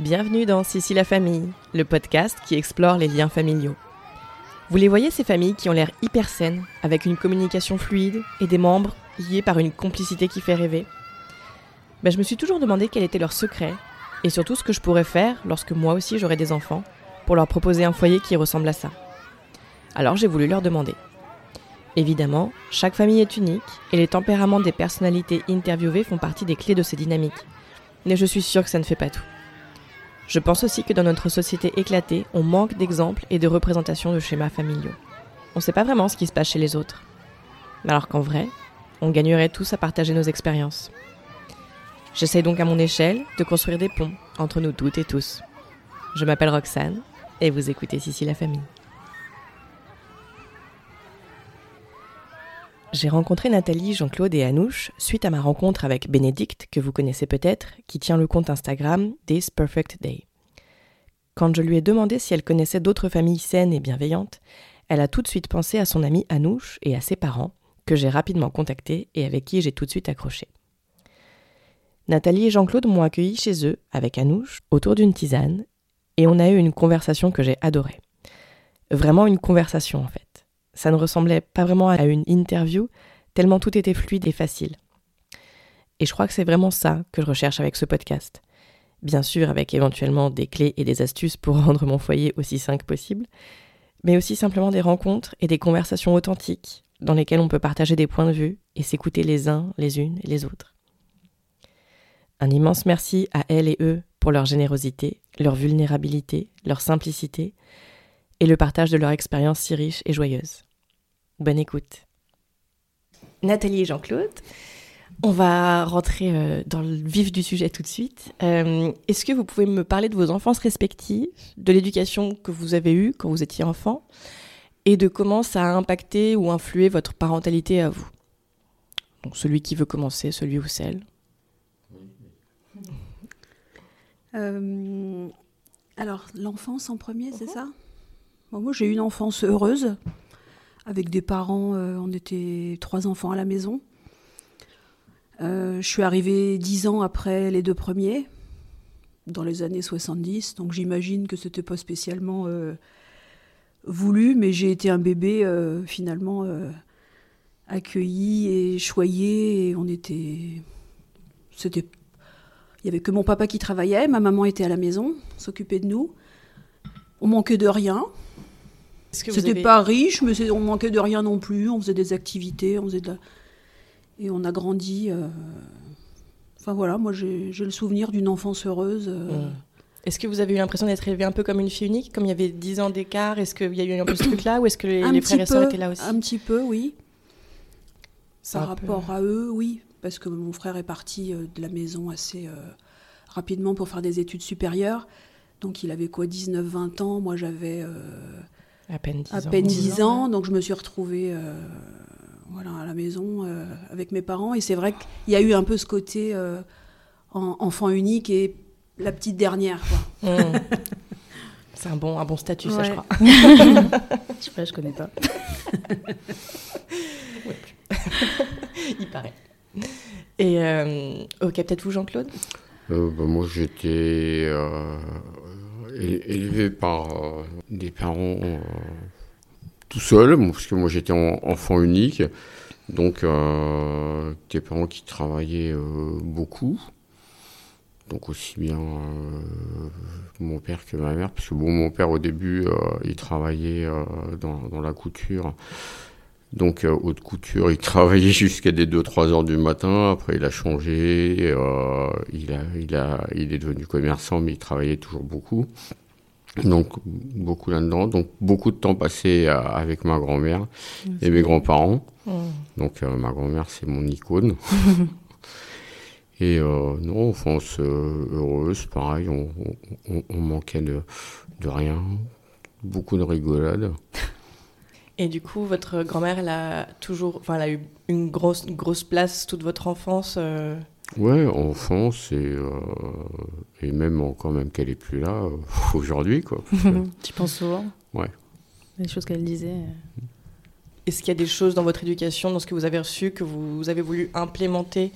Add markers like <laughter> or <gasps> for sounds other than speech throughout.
Bienvenue dans Sissi la famille, le podcast qui explore les liens familiaux. Vous les voyez ces familles qui ont l'air hyper saines, avec une communication fluide et des membres liés par une complicité qui fait rêver ben, Je me suis toujours demandé quel était leur secret et surtout ce que je pourrais faire lorsque moi aussi j'aurais des enfants pour leur proposer un foyer qui ressemble à ça. Alors j'ai voulu leur demander. Évidemment, chaque famille est unique et les tempéraments des personnalités interviewées font partie des clés de ces dynamiques. Mais je suis sûre que ça ne fait pas tout. Je pense aussi que dans notre société éclatée, on manque d'exemples et de représentations de schémas familiaux. On ne sait pas vraiment ce qui se passe chez les autres. Alors qu'en vrai, on gagnerait tous à partager nos expériences. J'essaie donc à mon échelle de construire des ponts entre nous toutes et tous. Je m'appelle Roxane et vous écoutez Sissi la famille. J'ai rencontré Nathalie, Jean-Claude et Anouche suite à ma rencontre avec Bénédicte, que vous connaissez peut-être, qui tient le compte Instagram This Perfect Day. Quand je lui ai demandé si elle connaissait d'autres familles saines et bienveillantes, elle a tout de suite pensé à son amie Anouche et à ses parents, que j'ai rapidement contactés et avec qui j'ai tout de suite accroché. Nathalie et Jean-Claude m'ont accueilli chez eux, avec Anouche, autour d'une tisane, et on a eu une conversation que j'ai adorée. Vraiment une conversation en fait. Ça ne ressemblait pas vraiment à une interview, tellement tout était fluide et facile. Et je crois que c'est vraiment ça que je recherche avec ce podcast. Bien sûr, avec éventuellement des clés et des astuces pour <laughs> rendre mon foyer aussi sain que possible, mais aussi simplement des rencontres et des conversations authentiques dans lesquelles on peut partager des points de vue et s'écouter les uns, les unes et les autres. Un immense merci à elles et eux pour leur générosité, leur vulnérabilité, leur simplicité et le partage de leur expérience si riche et joyeuse. Bonne écoute. Nathalie et Jean-Claude, on va rentrer euh, dans le vif du sujet tout de suite. Euh, est-ce que vous pouvez me parler de vos enfances respectives, de l'éducation que vous avez eue quand vous étiez enfant, et de comment ça a impacté ou influé votre parentalité à vous? Donc celui qui veut commencer, celui ou celle. Euh, alors, l'enfance en premier, c'est ça? Moi, j'ai eu une enfance heureuse, avec des parents, euh, on était trois enfants à la maison. Euh, je suis arrivée dix ans après les deux premiers, dans les années 70, donc j'imagine que c'était pas spécialement euh, voulu, mais j'ai été un bébé finalement accueilli et choyé, on était. C'était. Il y avait que mon papa qui travaillait, ma maman était à la maison, s'occupait de nous. On manquait de rien. C'était pas riche, mais on manquait de rien non plus. On faisait des activités, on faisait de et on a grandi. Euh, enfin voilà, moi j'ai le souvenir d'une enfance heureuse. Euh. Mmh. Est-ce que vous avez eu l'impression d'être élevée un peu comme une fille unique, comme il y avait 10 ans d'écart Est-ce qu'il y a eu un peu ce truc-là, ou est-ce que les, frères et sœurs étaient là aussi? Un petit peu, oui. Par rapport à eux, oui, parce que mon frère est parti euh, de la maison assez rapidement pour faire des études supérieures. Donc il avait quoi, 19-20 ans Moi j'avais à peine 10 à ans. Peine 10 ans, donc je me suis retrouvée euh, voilà, à la maison euh, avec mes parents. Et c'est vrai qu'il y a eu un peu ce côté euh, enfant unique et la petite dernière. Quoi. Mmh. <laughs> C'est un bon, un bon statut, ça, je crois. <laughs> je sais pas, je connais pas. <laughs> Il paraît. Et ok, peut-être vous, Jean-Claude? Bah, Moi, j'étais élevé par euh, des parents euh, tout seuls, parce que moi j'étais enfant unique, donc euh, des parents qui travaillaient beaucoup, donc aussi bien mon père que ma mère, parce que bon, mon père au début il travaillait dans, la couture. Donc haute couture, il <laughs> travaillait jusqu'à des 2-3 heures du matin. Après, il a changé. il, a, il, a, il est devenu commerçant, mais il travaillait toujours beaucoup. Donc beaucoup là-dedans. Donc beaucoup de temps passé euh, avec ma grand-mère et mes grands-parents. Donc euh, ma grand-mère, c'est mon icône. <laughs> et euh, non, enfance heureuse, pareil, on, on, manquait de, de, rien. Beaucoup de rigolade. <laughs> Et du coup, votre grand-mère, elle a toujours, enfin, elle a eu une grosse, grosse place toute votre enfance. Ouais, enfance et, euh, et même encore même qu'elle est plus là euh, aujourd'hui quoi. <laughs> tu penses souvent? Ouais. Les choses qu'elle disait. Euh. Est-ce qu'il y a des choses dans votre éducation, dans ce que vous avez reçu, que vous avez voulu implémenter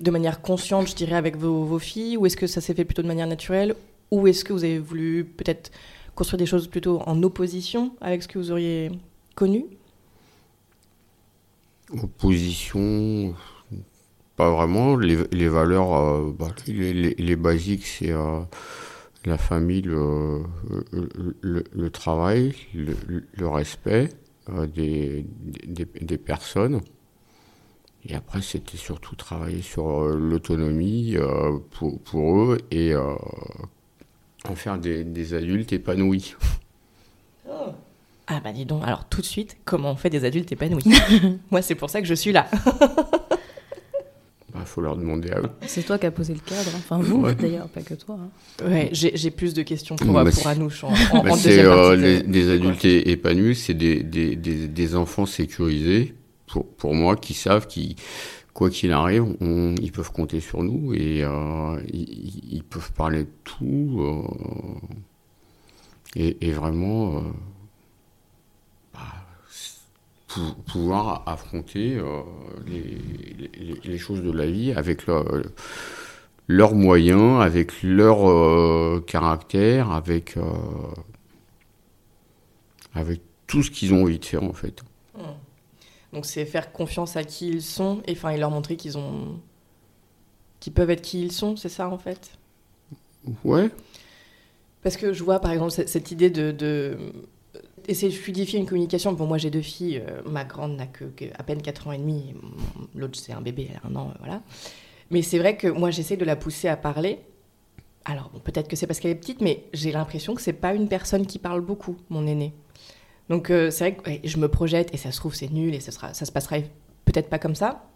de manière consciente, je dirais, avec vos, vos filles, ou est-ce que ça s'est fait plutôt de manière naturelle, Ou est-ce que vous avez voulu peut-être construire des choses plutôt en opposition avec ce que vous auriez connu Opposition, pas vraiment. Les, les valeurs, euh, bah, les, les- les basiques, c'est euh, la famille, le, le, le- le travail, le, le respect euh, des, des, des personnes. Et après, c'était surtout travailler sur euh, l'autonomie euh, pour, pour eux et euh, en faire des, des adultes épanouis. Ah bah dis donc, alors tout de suite, comment on fait des adultes épanouis <laughs> Moi, c'est pour ça que je suis là. Il faut leur demander à eux. C'est toi qui as posé le cadre. hein. Enfin, vous, Ouais. d'ailleurs, pas que toi. hein. Ouais, j'ai j'ai plus de questions pour, Bah, pour Anouche en, en, Bah, <laughs> en c'est deuxième euh, de- des adultes épanouis, c'est des, des, des, des enfants sécurisés, pour, pour moi, qui savent qu'ils, quoi qu'il arrive, on- ils peuvent compter sur nous et euh, ils, ils peuvent parler de tout. euh, et, et vraiment, euh, bah, pou- pouvoir affronter euh, les, les, les choses de la vie avec leur, leurs moyens, avec leur euh, caractère, avec, euh, avec tout ce qu'ils ont envie de faire en fait. Donc c'est faire confiance à qui ils sont et enfin et leur montrer qu'ils ont qu'ils peuvent être qui ils sont, c'est ça en fait? Ouais, Parce que je vois par exemple cette, cette idée de, de essayer de fluidifier une communication. Bon moi j'ai deux filles, euh, ma grande n'a que, à peine 4 ans et demi, l'autre c'est un bébé, elle a un an, euh, voilà. Mais c'est vrai que moi j'essaie de la pousser à parler. Alors bon, peut-être que c'est parce qu'elle est petite, mais j'ai l'impression que c'est pas une personne qui parle beaucoup, mon aîné. Donc euh, c'est vrai que je me projette et ça se trouve c'est nul et ça, sera, ça se passera peut-être pas comme ça.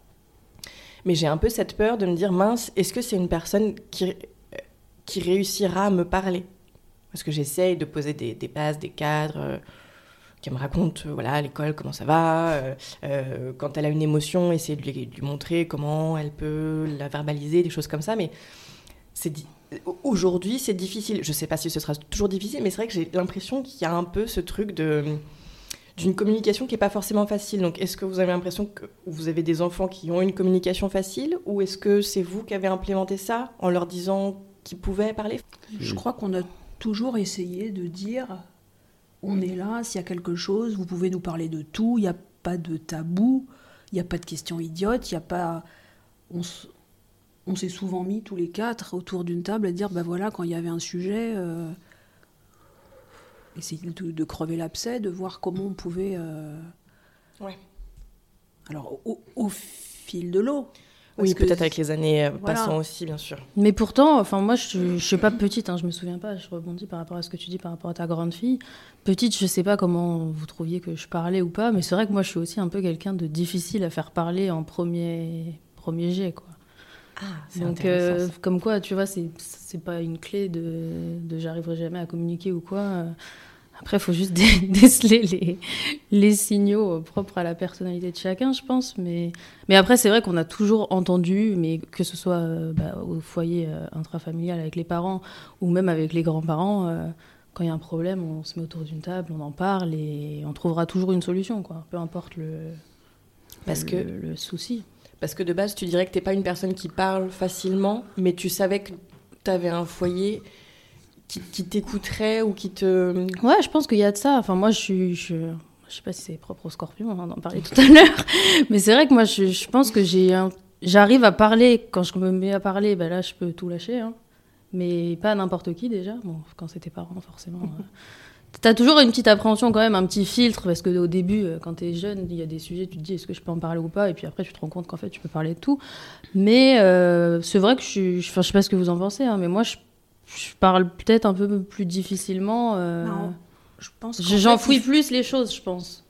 Mais j'ai un peu cette peur de me dire mince, est-ce que c'est une personne qui, qui réussira à me parler? Parce que j'essaye de poser des, des bases, des cadres, euh, qu'elle me raconte euh, voilà à l'école comment ça va, euh, quand elle a une émotion, essayer de lui, montrer comment elle peut la verbaliser, des choses comme ça. Mais c'est aujourd'hui c'est difficile. Je sais pas si ce sera toujours difficile, mais c'est vrai que j'ai l'impression qu'il y a un peu ce truc de d'une communication qui est pas forcément facile. Donc est-ce que vous avez l'impression que vous avez des enfants qui ont une communication facile ou est-ce que c'est vous qui avez implémenté ça en leur disant qu'ils pouvaient parler? Je crois qu'on a toujours essayé de dire on est là, s'il y a quelque chose, vous pouvez nous parler de tout, il n'y a pas de tabou, il n'y a pas de questions idiotes, il n'y a pas. On, s'est souvent mis tous les quatre autour d'une table à dire bah voilà, quand il y avait un sujet, euh, essayer de, de crever l'abcès, de voir comment on pouvait. euh, Ouais. Alors, au, au fil de l'eau. Oui, peut-être avec les années euh, Voilà. passant aussi, bien sûr. Mais pourtant, enfin moi, je, je suis pas petite, hein, je me souviens pas. Je rebondis par rapport à ce que tu dis par rapport à ta grande fille. Petite, je sais pas comment vous trouviez que je parlais ou pas, mais c'est vrai que moi, je suis aussi un peu quelqu'un de difficile à faire parler en premier premier jet, quoi. Ah, c'est Donc, euh, comme quoi, tu vois, c'est c'est pas une clé de, de j'arriverai jamais à communiquer ou quoi. Après, il faut juste <laughs> dé- déceler les, les signaux propres à la personnalité de chacun, je pense. Mais, mais après, c'est vrai qu'on a toujours entendu, mais que ce soit euh, bah, au foyer euh, intrafamilial avec les parents ou même avec les grands-parents, euh, quand il y a un problème, on se met autour d'une table, on en parle et on trouvera toujours une solution, quoi. Peu importe le, Parce le- que, le souci. parce que de base, tu dirais que t'es pas une personne qui parle facilement, mais tu savais que tu avais un foyer qui, t'écouterait ou qui te... Ouais, je pense qu'il y a de ça. Enfin, moi, je suis. Je, je sais pas si c'est propre au scorpion, on en parlait tout à l'heure. <laughs> Mais c'est vrai que moi, je, je pense que j'ai j'arrive à parler. Quand je me mets à parler, ben là, je peux tout lâcher. hein. Mais pas n'importe qui, déjà. Bon, quand c'est tes parents, forcément. euh. <laughs> T'as toujours une petite appréhension, quand même, un petit filtre. Parce que au début, euh, quand t'es jeune, il y a des sujets, tu te dis est-ce que je peux en parler ou pas? Et puis après, tu te rends compte qu'en fait, tu peux parler de tout. Mais euh, c'est vrai que je suis. Enfin, je sais pas ce que vous en pensez, hein, mais moi, je, je parle peut-être un peu plus difficilement. euh, Non, je pense qu'en je- J'en fait, fouille il plus les choses, je pense.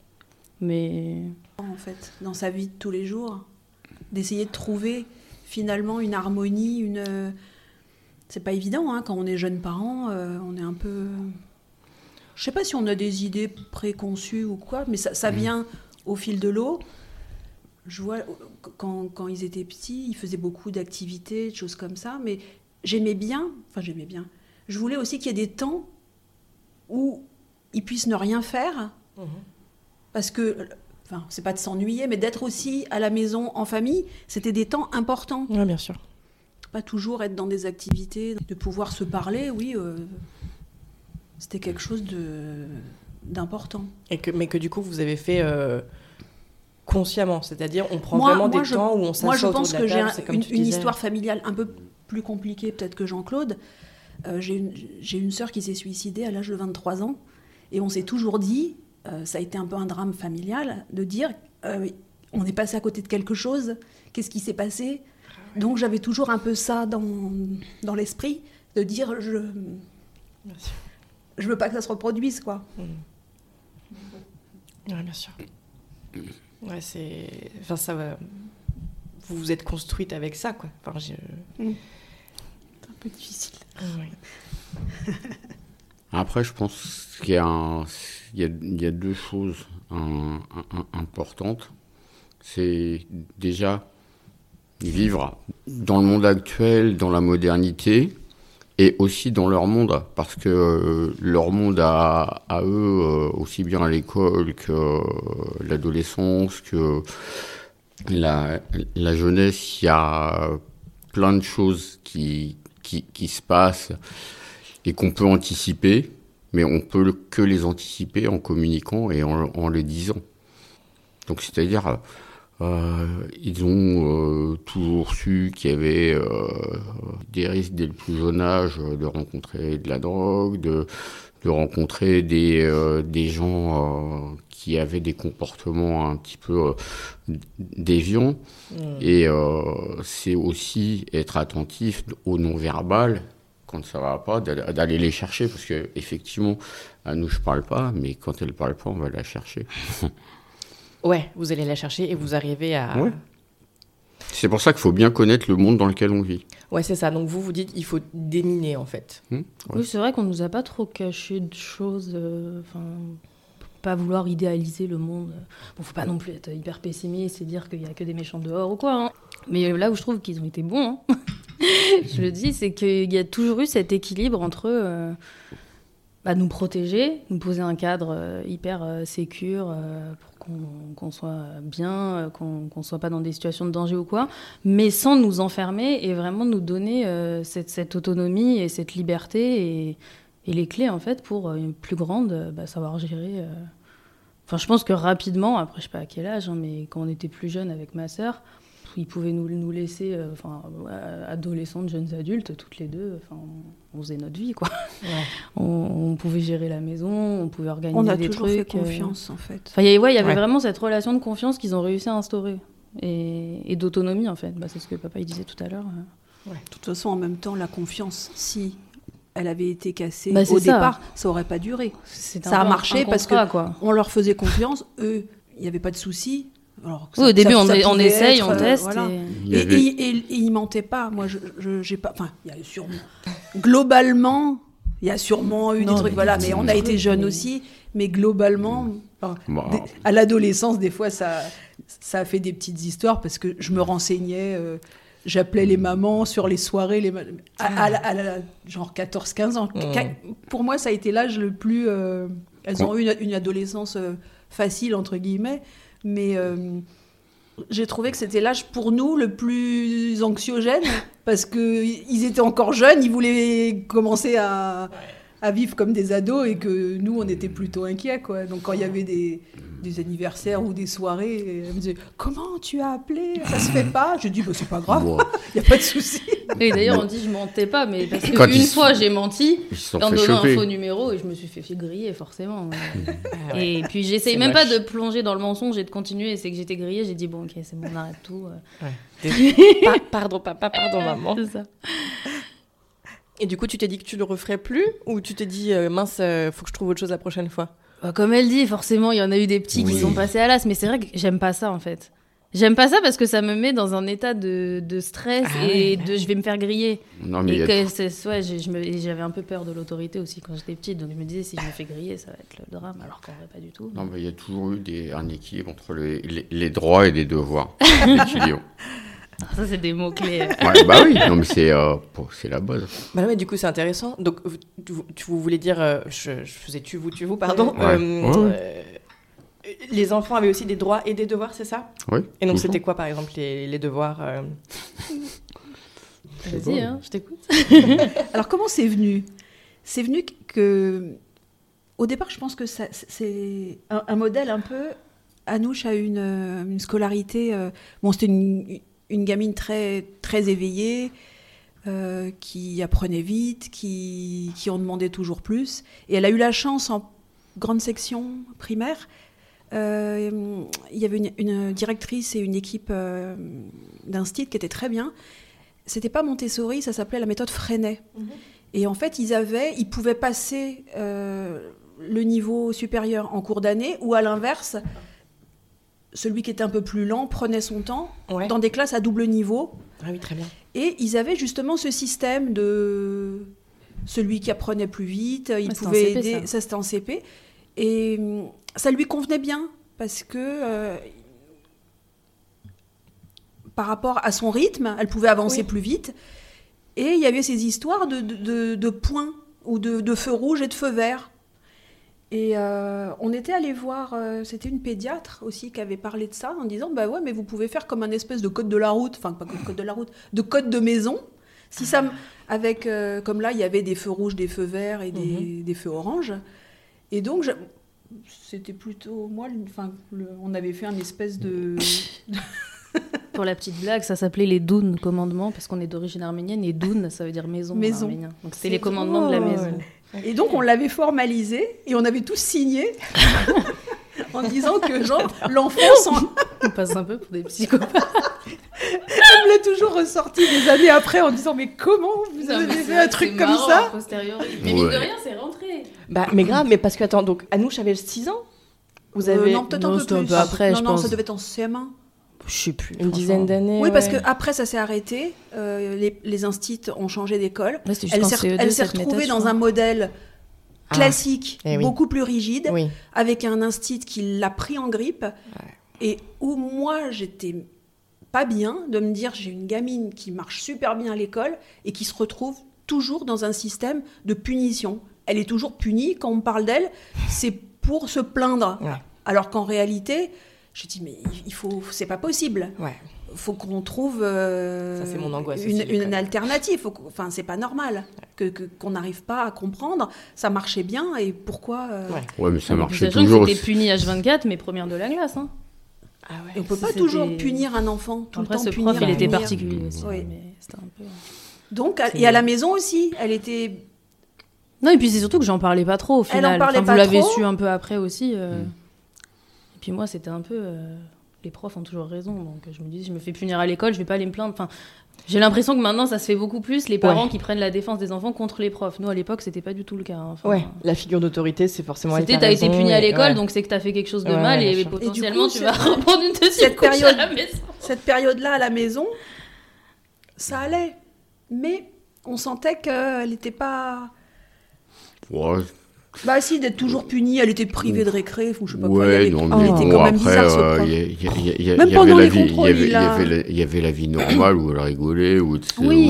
Mais en fait, dans sa vie de tous les jours, d'essayer de trouver finalement une harmonie, une. euh, C'est pas évident hein, quand on est jeune parent, euh, on est un peu. Je sais pas si on a des idées préconçues ou quoi, mais ça, ça vient au fil de l'eau. Je vois quand, quand ils étaient petits, ils faisaient beaucoup d'activités, de choses comme ça, mais j'aimais bien, enfin j'aimais bien. Je voulais aussi qu'il y ait des temps où ils puissent ne rien faire parce que, enfin, c'est pas de s'ennuyer, mais d'être aussi à la maison en famille, c'était des temps importants. Ouais, bien sûr. pas toujours être dans des activités, de pouvoir se parler, oui, euh, c'était quelque chose de d'important. Et que, mais que du coup, vous avez fait euh, consciemment, c'est-à-dire on prend vraiment des je, temps où on s'assoit Moi, je pense que j'ai une, une histoire familiale un peu plus compliquée peut-être que Jean-Claude. Euh, j'ai une, une sœur qui s'est suicidée à l'âge de 23 ans. Et on s'est toujours dit, euh, ça a été un peu un drame familial, de dire, euh, on est passé à côté de quelque chose, qu'est-ce qui s'est passé? Donc j'avais toujours un peu ça dans, dans l'esprit, de dire, je je veux pas que ça se reproduise, quoi. Mmh. Ouais, bien sûr. Ouais, c'est... Enfin, ça va... Vous vous êtes construite avec ça, quoi. Enfin, je... mmh. Peu difficile. Ouais. <laughs> Après, je pense qu'il y a, un, il y a, il y a deux choses un, un, importantes. C'est déjà vivre dans le monde actuel, dans la modernité, et aussi dans leur monde, parce que euh, leur monde à, à eux, euh, aussi bien à l'école que euh, l'adolescence, que la, la jeunesse, il y a plein de choses qui, qui, se passent et qu'on peut anticiper, mais on peut que les anticiper en communiquant et en, en les disant. Donc c'est-à-dire, euh, ils ont euh, toujours su qu'il y avait euh, des risques dès le plus jeune âge de rencontrer de la drogue, de, de rencontrer des, euh, des gens euh, qui avaient des comportements un petit peu euh, déviants. Mmh. Et c'est aussi être attentif au non-verbal quand ça va pas, d'aller les chercher, parce que effectivement, à nous je parle pas, mais quand elle parle pas, on va la chercher. <laughs> ouais, vous allez la chercher et vous arrivez à. Ouais. C'est pour ça qu'il faut bien connaître le monde dans lequel on vit. Ouais, c'est ça. Donc vous vous dites, il faut déminer en fait. Mmh, ouais. Oui, c'est vrai qu'on nous a pas trop caché de choses. Enfin. Euh, pas vouloir idéaliser le monde. Bon, faut pas non plus être hyper pessimiste et dire qu'il y a que des méchants dehors ou quoi. Hein. Mais là où je trouve qu'ils ont été bons, hein, <laughs> je le dis, c'est qu'il y a toujours eu cet équilibre entre euh, bah, nous protéger, nous poser un cadre euh, hyper euh, sécure euh, pour qu'on qu soit bien, qu'on qu soit pas dans des situations de danger ou quoi, mais sans nous enfermer et vraiment nous donner euh, cette, autonomie et cette liberté et, les clés en fait pour une plus grande bah, savoir gérer. Enfin, je pense que rapidement, après je sais pas à quel âge, hein, mais quand on était plus jeune avec ma sœur, ils pouvaient nous, nous laisser, euh, enfin, adolescentes, jeunes adultes, toutes les deux, enfin, on faisait notre vie, quoi. Ouais. <laughs> On, on, pouvait gérer la maison, on pouvait organiser on a des toujours trucs. fait confiance, euh... en fait. Enfin, y, ouais, il y avait ouais. vraiment cette relation de confiance qu'ils ont réussi à instaurer et, et d'autonomie, en fait. Bah, C'est ce que papa il disait tout à l'heure. Ouais. De toute façon, en même temps, la confiance, si elle avait été cassée bah, au ça. départ, ça aurait pas duré. Ça a marché parce que quoi. on leur faisait confiance, eux, il n'y avait pas de soucis. Alors, oui, ça, au début, ça, on, ça on essaye, être, on teste. Euh, voilà. et... Et, et, et, et, il mentait pas. Moi, je, j'ai pas. Enfin, il y a sûrement. Globalement, il y a sûrement eu non, des trucs, mais voilà. Mais on a été jeunes mais... aussi. Mais globalement, enfin, des- à l'adolescence, des fois, ça, ça a fait des petites histoires parce que je me renseignais. euh, J'appelais les mamans sur les soirées, les ma- à, genre 14-15 ans. Qua- Pour moi, ça a été l'âge le plus. euh, elles ont eu une, une adolescence euh, facile, entre guillemets, mais euh, j'ai trouvé que c'était l'âge pour nous le plus anxiogène parce qu'ils étaient encore jeunes, ils voulaient commencer à, à vivre comme des ados et que nous, on était plutôt inquiets. Quoi. Donc, quand il y avait des, des anniversaires ou des soirées, elle me disait Comment tu as appelé? Ça se fait pas Je dis bah, C'est pas grave, <laughs> il n'y a pas de souci. Et d'ailleurs, on dit je mentais pas, mais parce Quand qu'une fois j'ai menti en donnant un faux numéro et je me suis fait griller forcément. <laughs> Ah ouais. Et puis j'essaye même pas de plonger dans le mensonge et de continuer. Et c'est que j'étais grillée, j'ai dit bon ok c'est bon on arrête tout. euh. <laughs> Par- pardon papa, pardon maman. C'est ça. Et du coup, tu t'es dit que tu le referais plus ou tu t'es dit euh, mince, euh, faut que je trouve autre chose la prochaine fois? Bah, comme elle dit, forcément il y en a eu des petits qui sont passés à l'as, mais c'est vrai que j'aime pas ça en fait. J'aime pas ça parce que ça me met dans un état de, de stress Ah et ouais, de je vais me faire griller. Non, mais Et que c'est- ouais, j'avais un peu peur de l'autorité aussi quand j'étais petite, donc je me disais si je me fais griller, ça va être le drame, alors qu'en vrai pas du tout. Non, mais il y a toujours eu des, un équilibre entre les, les, les droits et les devoirs. <laughs> <laughs> Ça c'est des mots clés. Ouais, bah oui, non, mais c'est euh, la base. Bah non, mais du coup, c'est intéressant. Donc, vous, tu, tu voulais dire, euh, je, je faisais tu vous, tu vous, pardon. Ouais. Euh, Ouais. euh, les enfants avaient aussi des droits et des devoirs, c'est ça? Oui. Et donc, c'était quoi, par exemple, les, les devoirs euh, Vas-y, hein, je t'écoute. <laughs> Alors comment c'est venu? C'est venu que, au départ, je pense que ça- c'est un, un modèle un peu. Anouche a une, une scolarité. euh, bon, c'était une, une gamine très très éveillée, euh, qui apprenait vite, qui qui en demandait toujours plus. Et elle a eu la chance en grande section primaire. euh, il y avait une, une directrice et une équipe euh, d'instit qui était très bien. C'était pas Montessori, ça s'appelait la méthode Freinet. Et en fait, ils avaient, ils pouvaient passer euh, le niveau supérieur en cours d'année, ou à l'inverse, celui qui était un peu plus lent prenait son temps Ouais. dans des classes à double niveau. Ah oui, très bien. Et ils avaient justement ce système de celui qui apprenait plus vite, il en pouvait CP, aider. ça. Ça, c'était en CP. Et hum, ça lui convenait bien parce que euh, par rapport à son rythme, elle pouvait avancer Oui. plus vite. Et il y avait ces histoires de, de, de- de points ou de, de feux rouges et de feux verts. Et euh, on était allé voir, euh, c'était une pédiatre aussi qui avait parlé de ça en disant bah ouais mais vous pouvez faire comme un espèce de code de la route, enfin pas code de la route, de code de maison. Si ça, avec euh, comme là il y avait des feux rouges, des feux verts et des, des feux oranges. Et donc je- c'était plutôt moi, enfin le- on avait fait un espèce de <laughs> Pour la petite blague, ça s'appelait les Doun commandements, parce qu'on est d'origine arménienne, et Doun, ça veut dire maison. en Maison. arménien. Donc C'est les commandements de la maison. Et donc on l'avait formalisé et on avait tous signé <laughs> en disant que genre <laughs> l'enfant s'en- On passe un peu pour des psychopathes. elle me l'a toujours ressorti des années après en disant mais comment vous avez fait un truc comme ça Mais mine de rien, c'est rentré. Bah, mais grave, mais parce que, attends, donc Anouche avait 6 ans Vous Euh, avez non peut-être un peu plus. un peu après, non je non pense. ça devait être en CM1. Je sais plus. une dizaine d'années Oui parce que ouais. après ça s'est arrêté. Euh, les, les instits ont changé d'école. Ouais, c'était Elle s'est CE2, elle s'est cette retrouvée dans un modèle Ah. classique, Eh oui. beaucoup plus rigide, Oui. avec un instit qui l'a pris en grippe, et où moi j'étais pas bien de me dire j'ai une gamine qui marche super bien à l'école et qui se retrouve toujours dans un système de punition. Elle est toujours punie quand on parle d'elle, c'est pour se plaindre. Ouais. Alors qu'en réalité, je dis mais il faut, c'est pas possible. Ouais. Faut qu'on trouve euh, Ça, c'est mon angoisse une, aussi, l'école. une alternative. Faut Enfin, c'est pas normal que que- qu'on n'arrive pas à comprendre. Ça marchait bien et pourquoi euh, Ouais. Ouais, mais ça marchait toujours. c'était puni H24, mais première de la classe. Hein. Ah. Et on peut pas toujours punir un enfant tout Après, le temps. ce punir, prof, il était particulier aussi. Oui. Mais c'était un peu... Donc, et à la maison aussi, elle était. Non, et puis c'est surtout que j'en parlais pas trop au Elle en final. parlait Enfin, pas vous l'avez su un peu après aussi. euh. Et puis moi, c'était un peu. euh, Les profs ont toujours raison. Donc je me dis, je me fais punir à l'école, je vais pas aller me plaindre. Enfin, j'ai l'impression que maintenant, ça se fait beaucoup plus. Les parents Ouais. qui prennent la défense des enfants contre les profs. Nous, à l'époque, c'était pas du tout le cas. hein. Enfin, Ouais, la figure d'autorité, c'est forcément elle qui C'était, t'as été puni à l'école, ouais. donc c'est que t'as fait quelque chose de Ouais, mal et, potentiellement Et coup, tu vas reprendre une deuxième cette couche à période- la maison. Cette période-là à la maison, ça allait. Mais on sentait qu'elle n'était pas. Ouais, Bah, si, d'être toujours punie, elle était privée de récré, ou je sais pas quoi. ouais, avait- non, mais était bon, quand même après, bizarre, Même pendant avait les la vie, il y contrôles, avait, il y avait la, avait vie normale où elle rigolait, où,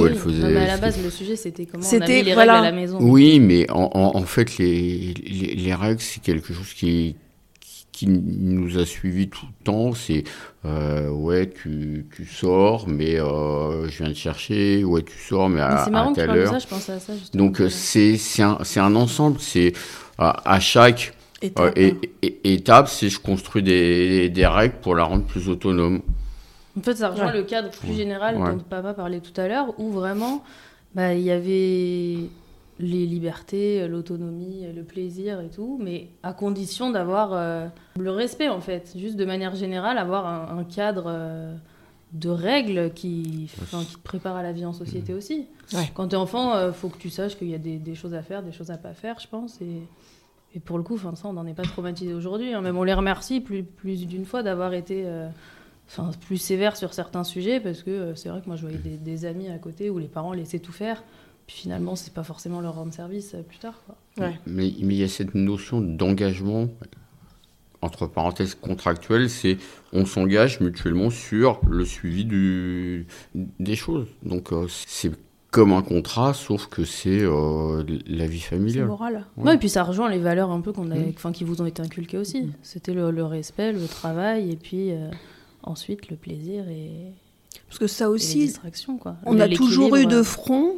elle faisait. non, mais à la base, le sujet c'était comment on a C'était- mis les voilà. règles à la maison. Oui, mais en, en, en fait, les, les, les règles, c'est quelque chose qui, qui nous a suivis tout le temps. C'est, euh, ouais, tu, tu sors, mais euh, je viens te chercher. Ouais, tu sors, mais Mais à, c'est marrant à que tu telle parles de heure. ça, je pensais à ça justement. Donc, c'est c'est un, c'est un ensemble. C'est à, à chaque euh, Étape. c'est je construis des, des règles pour la rendre plus autonome. En fait, ça rejoint Ouais. le cadre plus général Ouais. dont papa parlait tout à l'heure, où vraiment, bah, il y avait les libertés, l'autonomie, le plaisir et tout, mais à condition d'avoir euh, le respect, en fait. Juste de manière générale, avoir un, un cadre euh, de règles qui, te prépare à la vie en société aussi. Ouais. Quand tu es enfant, il faut que tu saches qu'il y a des, des choses à faire, des choses à pas faire, je pense. Et, et pour le coup, enfin, ça, on n'en est pas traumatisé aujourd'hui. hein. Même on les remercie plus, plus d'une fois d'avoir été... euh, enfin, plus sévère sur certains sujets parce que euh, c'est vrai que moi je voyais des, des amis à côté où les parents laissaient tout faire puis finalement c'est pas forcément leur rendre service euh, plus tard quoi. Ouais. Mais, mais il y a cette notion d'engagement, entre parenthèses contractuel, c'est on s'engage mutuellement sur le suivi du, des choses. Donc euh, c'est comme un contrat, sauf que c'est euh, la vie C'est familiale. moral. Ouais. Ouais, et puis ça rejoint les valeurs un peu qu'on a, Mm. enfin qui vous ont été inculquées aussi c'était le, le respect le travail et puis euh, ensuite le plaisir et, Parce que ça Et les aussi, quoi. on a toujours eu de front.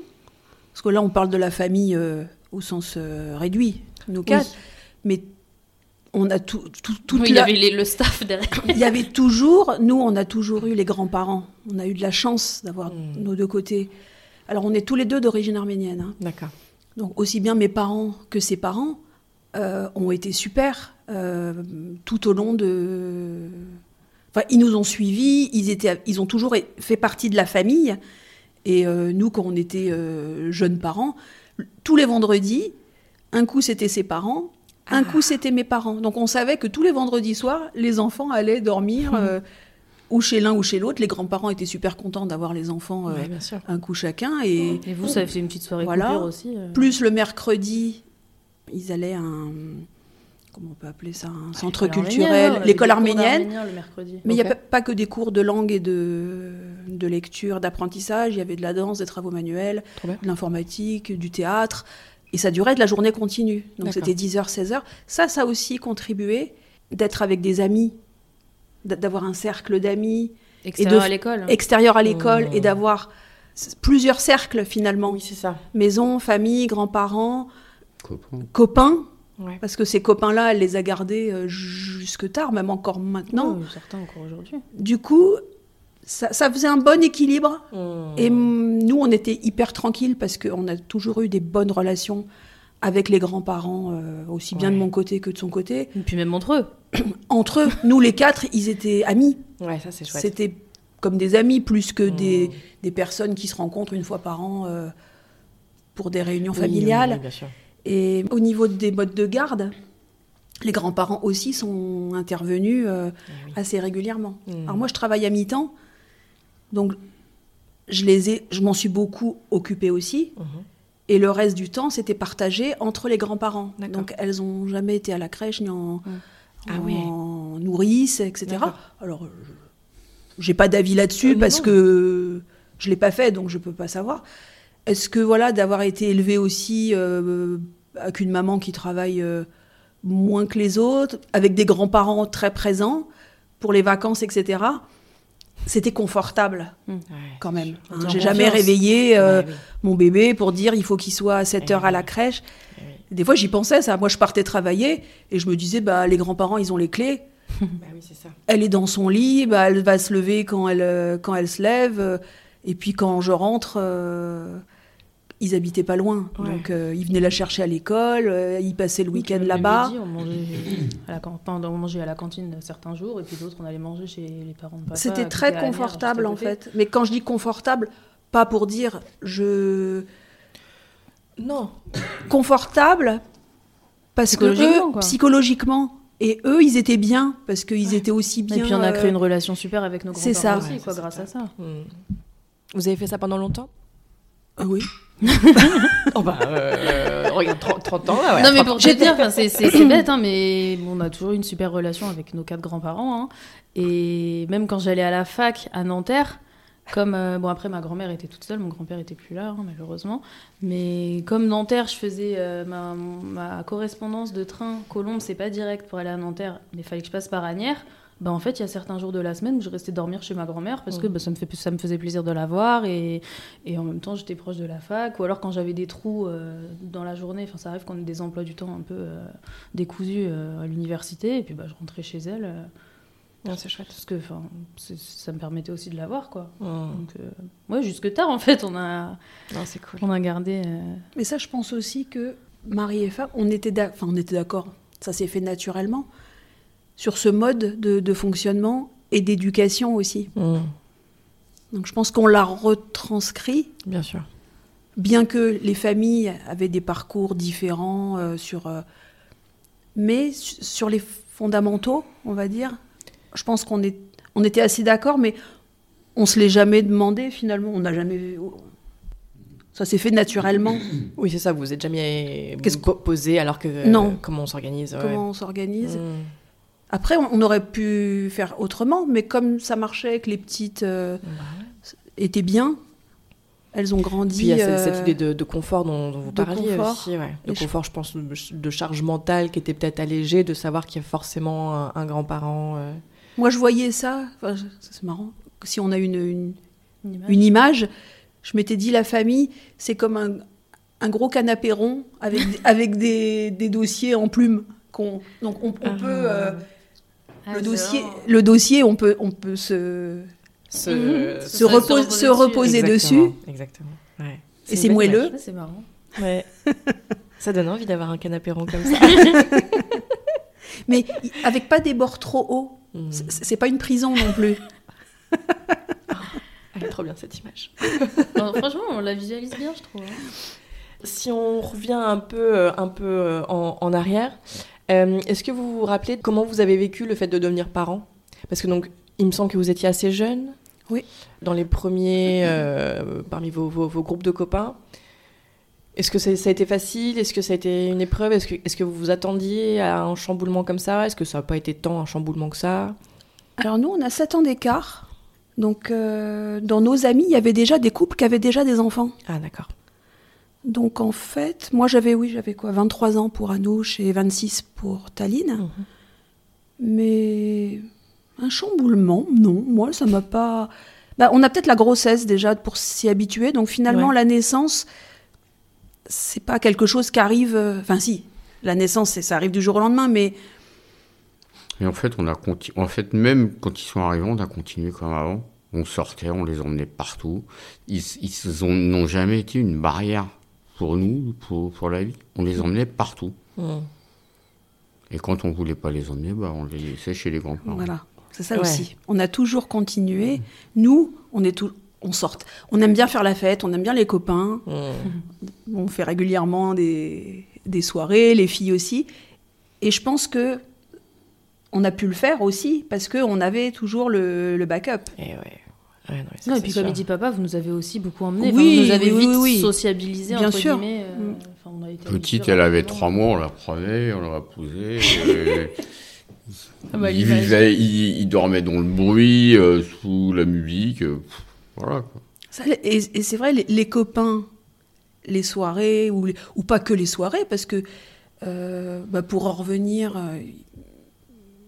Parce que là, on parle de la famille euh, au sens euh, réduit, nous quatre. Mais on a tout, tout, toute oui, il y la- avait les- le staff derrière. <laughs> Il y avait toujours, nous, on a toujours eu les grands-parents. On a eu de la chance d'avoir Mm. nos deux côtés. Alors, on est tous les deux d'origine arménienne. hein. D'accord. Donc, aussi bien mes parents que ses parents euh, ont été super euh, tout au long de. Enfin, ils nous ont suivis, ils, étaient, ils ont toujours fait partie de la famille. Et euh, nous, quand on était euh, jeunes parents, tous les vendredis, un coup c'était ses parents, un Ah. coup c'était mes parents. Donc on savait que tous les vendredis soirs, les enfants allaient dormir euh, ou chez l'un ou chez l'autre. Les grands-parents étaient super contents d'avoir les enfants euh, Ouais, un coup chacun. Et Et vous, ça fait une petite soirée Voilà. coupure aussi. euh. plus le mercredi, ils allaient à un. Comment on peut appeler ça Un centre L'école culturel, l'école arménienne. le mercredi. Mais il n'y a Ok. pas, que des cours de langue et de, de lecture, d'apprentissage. Il y avait de la danse, des travaux manuels, de l'informatique, du théâtre. Et ça durait de la journée continue. Donc c'était 10h, 16h. Ça, ça a aussi contribué d'être avec des amis, d'a- d'avoir un cercle d'amis Extérieur de- à l'école. extérieur à l'école Mmh. et d'avoir plusieurs cercles finalement. Oui, c'est ça. Maison, famille, grands-parents, Copain. copains. Ouais. Parce que ces copains-là, elle les a gardés euh, jusque tard, même encore maintenant. Oui, certains encore aujourd'hui. Du coup, ça, ça faisait un bon équilibre. Mm. Et nous, on était hyper tranquilles parce qu'on a toujours eu des bonnes relations avec les grands-parents, euh, aussi bien Ouais. de mon côté que de son côté. Et puis même entre eux. <coughs> Entre eux, nous les quatre, ils étaient amis. Ouais, ça c'est chouette. C'était comme des amis plus que des, Mm. des personnes qui se rencontrent une fois par an euh, pour des réunions familiales. oui, oui, bien sûr. Et au niveau des modes de garde, les grands-parents aussi sont intervenus euh, Ah oui. assez régulièrement. Mm. Alors moi, je travaille à mi-temps, donc je les ai, je m'en suis beaucoup occupée aussi. Mhm. Et le reste du temps, c'était partagé entre les grands-parents. Donc elles n'ont jamais été à la crèche ni en, Ah en ouais. nourrice, etc. Alors, je j'ai pas d'avis là-dessus Euh, parce non. que je l'ai pas fait, donc je peux pas savoir. Est-ce que voilà, d'avoir été élevée aussi euh, avec une maman qui travaille euh, moins que les autres, avec des grands-parents très présents pour les vacances, etc. C'était confortable Ouais. quand même. Hein. J'ai jamais réveillé euh, Ouais, oui. mon bébé pour dire il faut qu'il soit à 7 Eh heures à la crèche. Eh oui. Des fois, j'y pensais, ça. Moi, je partais travailler et je me disais, bah, les grands-parents, ils ont les clés. <laughs> Bah oui, c'est ça. Elle est dans son lit, bah, elle va se lever quand elle, euh, quand elle se lève. euh, et puis, quand je rentre, euh, ils habitaient pas loin. Ouais. Donc, euh, ils venaient la chercher à l'école, euh, ils passaient le week-end là-bas. on mangeait à la, can- enfin, on mangeait à la cantine certains jours, et puis d'autres, on allait manger chez les parents de papa. C'était très confortable, en fait. Mais quand je dis confortable, pas pour dire je. Non. Confortable, parce que Psychologiquement, eux, quoi. psychologiquement. Et eux, ils étaient bien, parce qu'ils étaient aussi bien. Et puis on a euh, créé une relation super avec nos grands-parents ça. aussi, Ouais, quoi, ça, grâce c'est à ça. Mm. Vous avez fait ça pendant longtemps? Ah oui. <laughs> Oh bah, euh, regarde, 30, 30 ans là, ouais. non mais 30 pour te dire, c'est bête, hein, mais on a toujours eu une super relation avec nos quatre grands-parents. hein. Et même quand j'allais à la fac à Nanterre, comme euh, bon après ma grand-mère était toute seule, mon grand-père était plus là hein, malheureusement, mais comme Nanterre, je faisais euh, ma, ma correspondance de train Colombe, c'est pas direct pour aller à Nanterre, mais il fallait que je passe par Agnières. Bah, en fait, il y a certains jours de la semaine où je restais dormir chez ma grand-mère parce que bah, ça, me fait, ça me faisait plaisir de la voir et, et en même temps j'étais proche de la fac. Ou alors quand j'avais des trous euh, dans la journée, enfin ça arrive qu'on ait des emplois du temps un peu euh, décousus euh, à l'université et puis bah, je rentrais chez elle euh, Non, c'est chouette. parce que ça me permettait aussi de la voir quoi. Donc ouais, jusque tard en fait on a, Non, c'est cool. on a gardé. euh, Mais ça, je pense aussi que Marie et femme, on était d'ac- enfin, on était d'accord. Ça s'est fait naturellement sur ce mode de, de fonctionnement et d'éducation aussi. Mm. Donc je pense qu'on l'a retranscrit, Bien sûr. bien que les familles avaient des parcours différents euh, sur, euh, mais su- sur les fondamentaux, on va dire. Je pense qu'on est, on était assez d'accord, mais on se l'est jamais demandé finalement. On n'a jamais, ça s'est fait naturellement. Oui, c'est ça, vous vous êtes jamais Qu'est-ce po- posé alors que. euh, Non. Comment on s'organise ouais. Comment on s'organise. Mm. Après, on on aurait pu faire autrement, mais comme ça marchait, que les petites euh, ouais. étaient bien, elles ont grandi. Puis il y a cette, euh, cette idée de, de confort dont, dont vous de parliez confort. aussi. Ouais. De confort, je pense, de, charge mentale qui était peut-être allégée, de savoir qu'il y a forcément un, un grand-parent. euh. Moi, je voyais ça, enfin, c'est marrant, si on a une, une, Une image. une image, je m'étais dit la famille, c'est comme un, un gros canapé rond avec, avec des, des dossiers en plumes. qu'on- donc on, on Ah. peut euh, Ah, le c'est dossier, le dossier, on peut on peut se Se, Mhm. se, Se repose- reposer se dessus. reposer Exactement, dessus. Exactement. Ouais. Et c'est moelleux. Ah, c'est marrant. Ouais. ça donne envie d'avoir un canapé rond comme ça. <laughs> Mais avec pas des bords trop hauts. Mm. C'est- pas une prison non plus. Elle est trop bien cette image. <laughs> Non, franchement, on la visualise bien, je trouve. hein. Si on revient un peu, euh, un peu euh, en, en arrière, est-ce que vous vous rappelez comment vous avez vécu le fait de devenir parent? Parce que donc, il me semble que vous étiez assez jeune. Oui. Dans les premiers, euh, parmi vos, vos- vos groupes de copains. Est-ce que ça, ça a été facile? Est-ce que ça a été une épreuve? Est-ce que, est-ce que vous vous attendiez à un chamboulement comme ça? Est-ce que ça n'a pas été tant un chamboulement que ça? Alors nous, on a 7 ans d'écart. Donc euh, dans nos amis, il y avait déjà des couples qui avaient déjà des enfants. Ah, d'accord. Donc en fait, moi j'avais oui, j'avais quoi 23 ans pour Anouche et 26 pour Taline. Mhm. Mais un chamboulement, non, moi ça m'a pas bah, on a peut-être la grossesse déjà pour s'y habituer. Donc finalement Ouais. la naissance c'est pas quelque chose qui arrive euh, enfin si, la naissance c'est- ça arrive du jour au lendemain mais Et en fait, on a conti- en fait, même quand ils sont arrivés, on a continué comme avant. On sortait, on les emmenait partout. Ils, ils ont- n'ont jamais été une barrière pour nous, pour, pour la vie. On les emmenait partout. Mm. Et quand on voulait pas les emmener, bah, on les laissait chez les grands-parents. Voilà, c'est ça Ouais. aussi. On a toujours continué. Nous, on est tout, on sort. On aime bien faire la fête, on aime bien les copains. Mm. On fait régulièrement des, des soirées, les filles aussi. Et je pense que on a pu le faire aussi parce que on avait toujours le, le backup. Et ouais. Ouais, non, mais ça, Non, et puis comme sûr. il dit papa, vous nous avez aussi beaucoup emmenés. Oui, vous nous avez oui, vite oui, oui. sociabilisés, Bien entre sûr. guillemets. euh, Mm. enfin, on a été Petite, elle avait trois mois, on la prenait, on la posait. <laughs> et Ah bah, il, vivait, il, il dormait dans le bruit, euh, sous la musique. euh, pff, voilà. Quoi. Ça, et et c'est vrai, les, les copains, les soirées, ou, les- ou pas que les soirées, parce que euh, bah, pour en revenir, euh,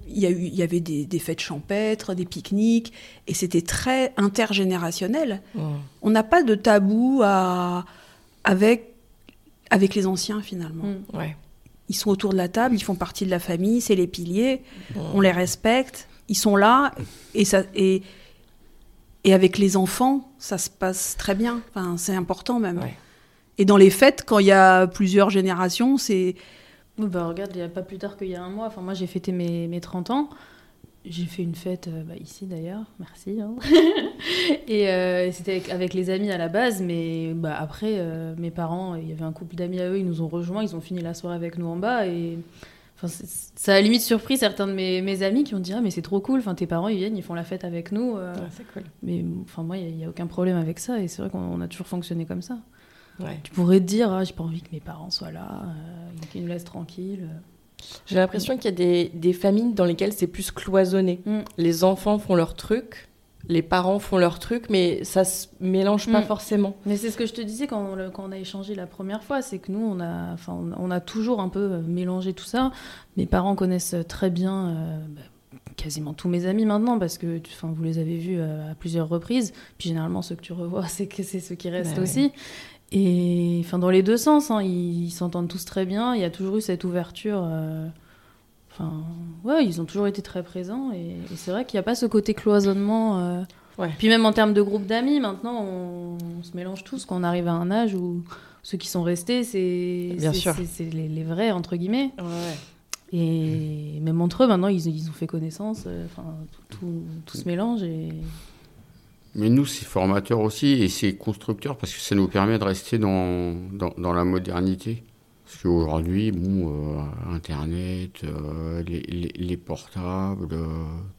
il y, a eu, il y avait des, des fêtes champêtres, des pique-niques, et c'était très intergénérationnel. Mm. On n'a pas de tabou à, avec, avec les anciens finalement. Mm. Ouais. Ils sont autour de la table, ils font partie de la famille, c'est les piliers, Mm. on les respecte, ils sont là, et, ça, et, et avec les enfants, ça se passe très bien, enfin, c'est important même. Ouais. Et dans les fêtes, quand il y a plusieurs générations, c'est... Bah, regarde, il n'y a pas plus tard qu'il y a un mois. Enfin, moi, j'ai fêté mes, mes 30 ans. J'ai fait une fête euh, bah, ici d'ailleurs, merci. hein. <laughs> et euh, c'était avec, avec les amis à la base, mais bah, après, euh, mes parents, il y avait un couple d'amis à eux, ils nous ont rejoints, ils ont fini la soirée avec nous en bas. Et enfin, ça a limite surpris certains de mes, mes amis qui ont dit Ah, mais c'est trop cool, enfin, tes parents ils viennent, ils font la fête avec nous. euh, Ouais, c'est cool. mais enfin, moi, il n'y a, aucun problème avec ça, et c'est vrai qu'on on a toujours fonctionné comme ça. Ouais. Tu pourrais te dire Ah, j'ai pas envie que mes parents soient là, euh, qu'ils nous laissent tranquilles. J'ai l'impression qu'il y a des, des familles dans lesquelles c'est plus cloisonné. Mm. Les enfants font leur truc, les parents font leur truc, mais ça se mélange pas Mm. forcément. Mais c'est ce que je te disais quand on, le- quand on a échangé la première fois, c'est que nous, on a, enfin, on, a toujours un peu euh, mélangé tout ça. Mes parents connaissent très bien euh, bah, quasiment tous mes amis maintenant parce que enfin, vous les avez vus euh, à plusieurs reprises. Puis généralement, ceux que tu revois, <laughs> c'est que c'est ceux qui restent Bah aussi. Et enfin, dans les deux sens, hein, ils s'entendent tous très bien. Il y a toujours eu cette ouverture. euh, Enfin, ouais, ils ont toujours été très présents et, et c'est vrai qu'il n'y a pas ce côté cloisonnement. euh, Ouais. puis même en termes de groupe d'amis, maintenant, on, on se mélange tous quand on arrive à un âge où ceux qui sont restés, c'est les, les vrais, entre guillemets. Ouais. Et même entre eux, maintenant, ils, ils ont fait connaissance. euh, Enfin, tout, tout, tout se mélange. Et... Mais nous, c'est formateur aussi et c'est constructeur parce que ça nous permet de rester dans, dans, dans la modernité. Parce qu'aujourd'hui, bon, euh, Internet, euh, les, les, les portables, euh,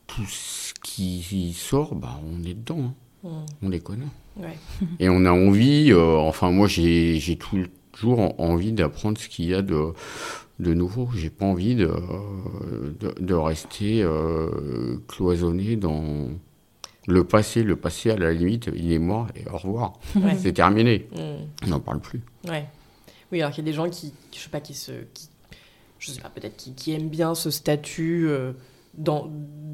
tout ce qui sort, bah, on est dedans, hein. Mm. on les connaît. Ouais. <laughs> Et on a envie, enfin moi j'ai toujours en- envie d'apprendre ce qu'il y a de, de nouveau. J'ai pas envie de, de, de rester cloisonné dans le passé. Le passé, à la limite, il est mort et au revoir. Ouais. C'est terminé. Mm. On n'en parle plus. Ouais. Oui, alors qu'il y a des gens qui, je sais pas, qui se, qui, je sais pas, peut-être qui, qui aiment bien ce statut euh, dans,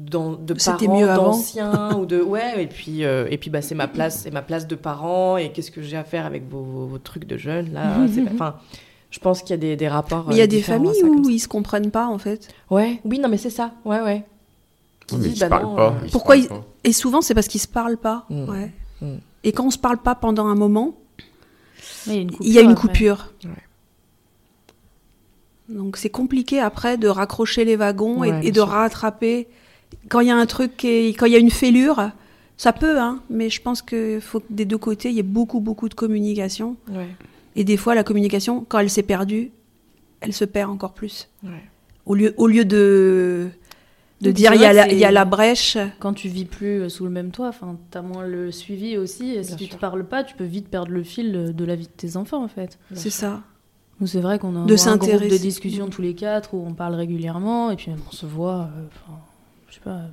dans de C'était parents mieux avant. d'anciens ou de ouais et puis euh, et puis bah c'est ma place c'est ma place de parent et qu'est-ce que j'ai à faire avec vos, vos- vos trucs de jeunes là <laughs> enfin je pense qu'il y a des, des rapports Mais il y a euh, des familles ça, où ça. ils se comprennent pas en fait. ouais oui non mais c'est ça ouais ouais Qui bah parlent non, pas. euh, Pourquoi parlent ils- pas. Et souvent c'est parce qu'ils se parlent pas. Mm. Ouais. Mm. Et quand on se parle pas pendant un moment, Mais il y a une il y a une après. coupure. Ouais. Donc c'est compliqué après de raccrocher les wagons et- et, de sûr. rattraper. Quand il y a un truc, qui est- quand il y a une fêlure, ça peut, hein, mais je pense qu'il faut que des deux côtés, il y ait beaucoup, beaucoup de communication. ouais Et des fois, la communication, quand elle s'est perdue, elle se perd encore plus. ouais Au lieu, au lieu de, de dire il y, a la, que il y a c'est- la brèche, Quand tu vis plus euh, sous le même toit, enfin, t'as moins le suivi aussi. Et si Bien tu sûr. te parles pas, tu peux vite perdre le fil de- de la vie de tes enfants, en fait. c'est ça. Nous, c'est vrai qu'on a De un groupe de discussion tous les quatre où on parle régulièrement et puis même on se voit, euh, enfin, je sais pas, euh,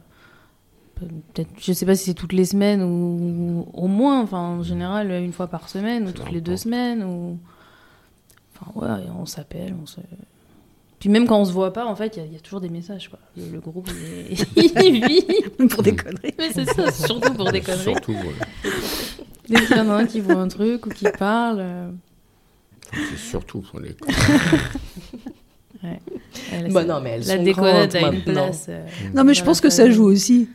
peut-être, je sais pas si c'est toutes les semaines ou au moins, enfin, en général, une fois par semaine ou toutes les deux semaines ou. Enfin, ouais, on s'appelle, on se. Puis même quand on se voit pas, en fait, il y a- il y, a toujours des messages, quoi. Le, le groupe, il, est... <laughs> il vit. Pour des conneries. Mais c'est ça, surtout pour des conneries. Surtout, ouais. Dès qu'il y en a un qui voit un truc ou qui <laughs> parle. euh, c'est surtout pour les <laughs> elle- bah non mais elles la grandes a une place. euh, Non, mais je pense que ça joue aussi.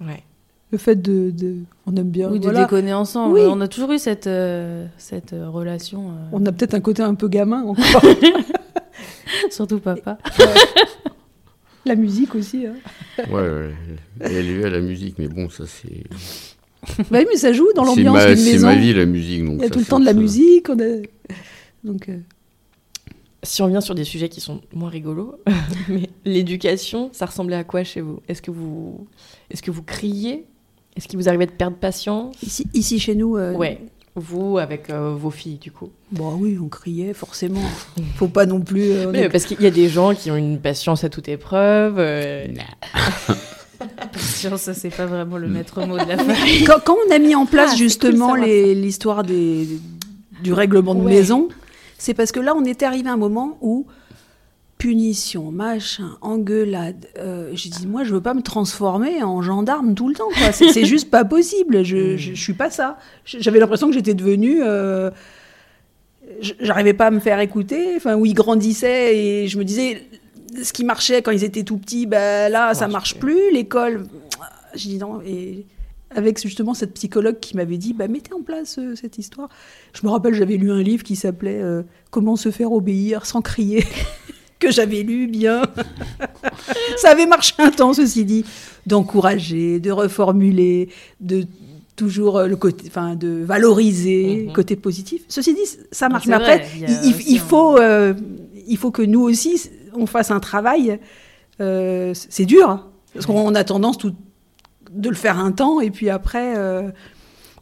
ouais Le fait de. de- on aime bien. Oui, de voilà. déconner ensemble. Oui. On a toujours eu cette, euh, cette relation. euh, On a peut-être un côté un peu gamin encore. <laughs> Surtout papa. la musique aussi. hein. Ouais, ouais. Elle est élevée à la musique, mais bon, ça c'est. Bah oui, mais ça joue dans C'est l'ambiance ma, d'une c'est maison. ma vie la musique. Donc Il y a ça tout le fait temps de la ça- musique. On a... Donc, euh, si on vient sur des sujets qui sont moins rigolos <laughs> mais l'éducation ça ressemblait à quoi chez vous? Est-ce que vous est-ce que vous criez? Est-ce qu'il vous arrivait de perdre patience? Ici, ici, chez nous. euh, ouais vous avec euh, vos filles du coup Bon, oui, on criait forcément. Faut pas non plus. euh, Mais est- parce qu'il y a des gens qui ont une patience à toute épreuve. euh, <laughs> Patience, ça, c'est pas vraiment le maître mot de la famille. <laughs> quand, quand on a mis en place Ah, justement cool l'histoire des, du règlement de Ouais. maison, c'est parce que là, on était arrivé à un moment où punition, machin, engueulade. euh, J'ai dit, moi, je veux pas me transformer en gendarme tout le temps. quoi. C'est juste pas possible. Je, je, je suis pas ça. J'avais l'impression que j'étais devenue. euh, J'arrivais pas à me faire écouter. Enfin, où ils grandissaient et je me disais, ce qui marchait quand ils étaient tout petits, ben là, ça marche plus. L'école, j'ai dit non. Et avec justement cette psychologue qui m'avait dit, bah, mettez en place euh, cette histoire. Je me rappelle, j'avais lu un livre qui s'appelait euh, Comment se faire obéir sans crier, que j'avais lu bien. Ça avait marché un temps, ceci dit, d'encourager, de reformuler, de toujours euh, le côté, enfin, de valoriser, Mhm. côté positif. Ceci dit, ça marche. Mais après, il faut, euh, il faut que nous aussi, on fasse un travail. Euh, c'est dur, hein, parce qu'on a tendance tout, de le faire un temps et puis après. euh,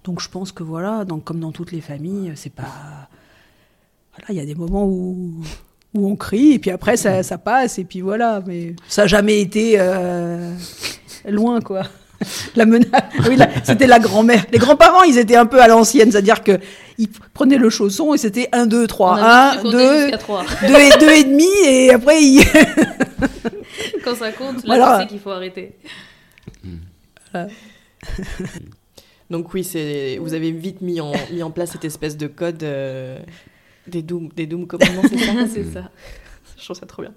donc je pense que voilà, donc comme dans toutes les familles, c'est pas. Voilà, il y a des moments où où on crie et puis après ça, ça passe et puis voilà, mais ça n'a jamais été euh, loin quoi. <laughs> La menace, oui, la- c'était la grand-mère. Les grands-parents, ils étaient un peu à l'ancienne, c'est-à-dire que ils prenaient le chausson et c'était 1, 2, 3. On a juste 1, compté 2, jusqu'à 3. 2 et, deux et demi et après ils... <laughs> Quand ça compte, là, Voilà. tu sais qu'il faut arrêter. Donc oui, c'est vous avez vite mis en, mis en place cette espèce de code euh, des doom des doom commandements, c'est ça <laughs> c'est ça. Je trouve ça trop bien.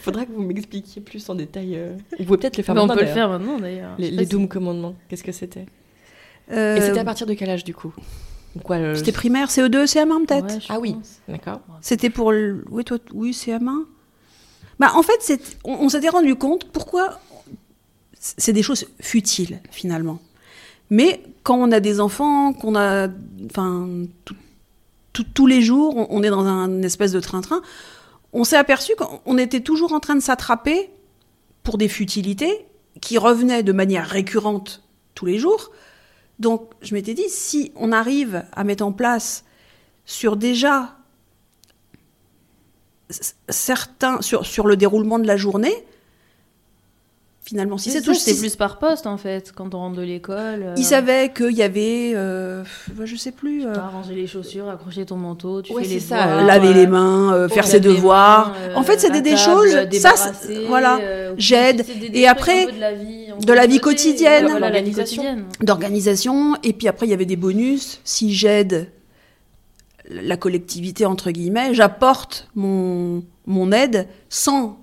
Faudra que vous m'expliquiez plus en détail. euh. Vous pouvez peut-être le faire Mais on maintenant, peut le faire maintenant d'ailleurs. Les, les doom commandements, qu'est-ce que c'était? Euh, Et c'était à partir de quel âge du coup? Quoi le- C'était primaire, CE2, CM1 si- peut-être? Ouais, Ah oui. pense. D'accord. C'était pour le... Oui, toi, oui, CM1. Bah, en fait, c'est- on, on s'était rendu compte pourquoi c'est des choses futiles, finalement. Mais quand on a des enfants, qu'on a... Enfin, tous les jours, on, est dans un espèce de train-train, on s'est aperçu qu'on était toujours en train de s'attraper pour des futilités qui revenaient de manière récurrente tous les jours. Donc, je m'étais dit, si on arrive à mettre en place sur déjà certains sur, sur le déroulement de la journée finalement. Si C'est c'est tout, si- plus par poste en fait, quand on rentre de l'école. euh, Il savait qu'il y avait, euh, je sais plus, euh, t'as ranger les chaussures, accrocher ton manteau, tu Ouais, fais les c'est ça, devoirs, euh, laver euh, les mains, euh, faire laver ses devoirs. mains, euh, en fait, c'était des table, choses, ça, c'est- voilà, euh, j'aide. c'est Et après, de la vie, de la vie quotidienne. d'organisation. Et puis après, il y avait des bonus. Si j'aide la collectivité, entre guillemets, j'apporte mon, mon aide sans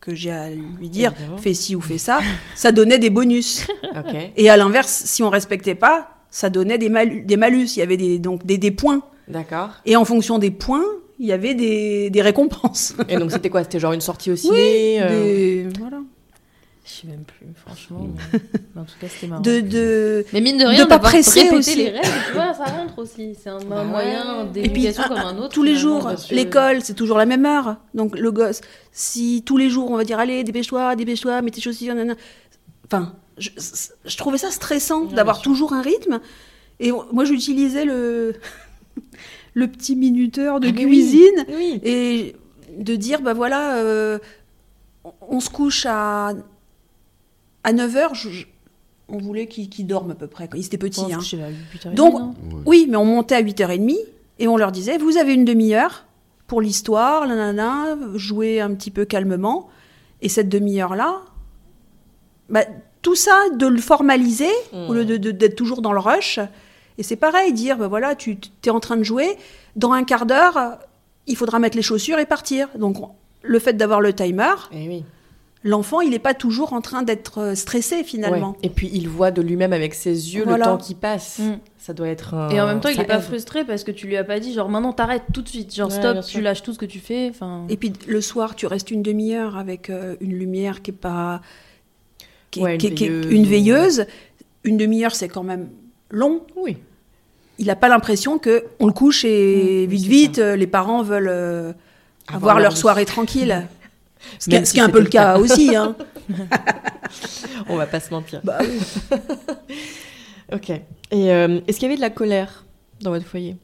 que j'ai à lui dire Évidemment. fais ci ou fais ça, ça donnait des bonus. <laughs> Ok. Et à l'inverse, si on respectait pas, ça donnait des, malus. des malus. Il y avait des, donc des, des points. D'accord. Et en fonction des points, il y avait des, des récompenses. Et donc c'était quoi? C'était genre une sortie au ciné euh, Des- voilà. Je sais même plus, franchement. mais- mais en tout cas, c'était marrant. de, de... Mais mine de de rien, pas d'avoir presser aussi. les règles, tu vois, ça rentre aussi. C'est un, Bah un moyen ouais. Et puis, d'éducation comme un- un autre. tous les jours, l'école, c'est toujours la même heure. Donc le gosse, si tous les jours on va dire allez, dépêche-toi, dépêche-toi, mets tes chaussures, nanana. Enfin, je, je trouvais ça stressant Ouais, d'avoir toujours un rythme. Et moi, j'utilisais le <laughs> le petit minuteur de Ah, mais oui. cuisine Oui. et de dire bah voilà, euh, on se couche à à 9 h on voulait qu'il qu'il dorme à peu près. Quand il était petit. Bon, hein. je sais pas, huit heures et Donc, Ouais. Oui, mais on montait à 8h30 et on leur disait Vous avez une demi-heure pour l'histoire, nanana, jouer un petit peu calmement. Et cette demi-heure-là, bah, tout ça, de le formaliser, Mmh. au lieu de- de- d'être toujours dans le rush. Et c'est pareil, dire bah, voilà, tu es en train de jouer, dans un quart d'heure, il faudra mettre les chaussures et partir. Donc, le fait d'avoir le timer, Et oui. L'enfant, il n'est pas toujours en train d'être euh, stressé finalement. Ouais. Et puis il voit de lui-même avec ses yeux Voilà. le temps qui passe. Mm. Ça doit être un... Et en même temps, il ça est pas frustré parce que tu lui as pas dit, genre maintenant t'arrêtes tout de suite, genre Ouais, stop, tu lâches tout ce que tu fais. Enfin, Et puis le soir, tu restes une demi-heure avec euh, une lumière qui est pas. qui est- Ouais, une qui est- qui est- veilleuse une veilleuse. Une demi-heure, c'est quand même long. Oui. Il n'a pas l'impression que on le couche et Mmh, oui, vite, vite, euh, les parents veulent euh, avoir, Avoir leur leur soirée tranquille. <laughs> Ce qui, est- si un peu le cas aussi. Hein. <laughs> On va pas se mentir. Bah oui. <laughs> Ok. Et euh, est-ce qu'il y avait de la colère dans votre foyer?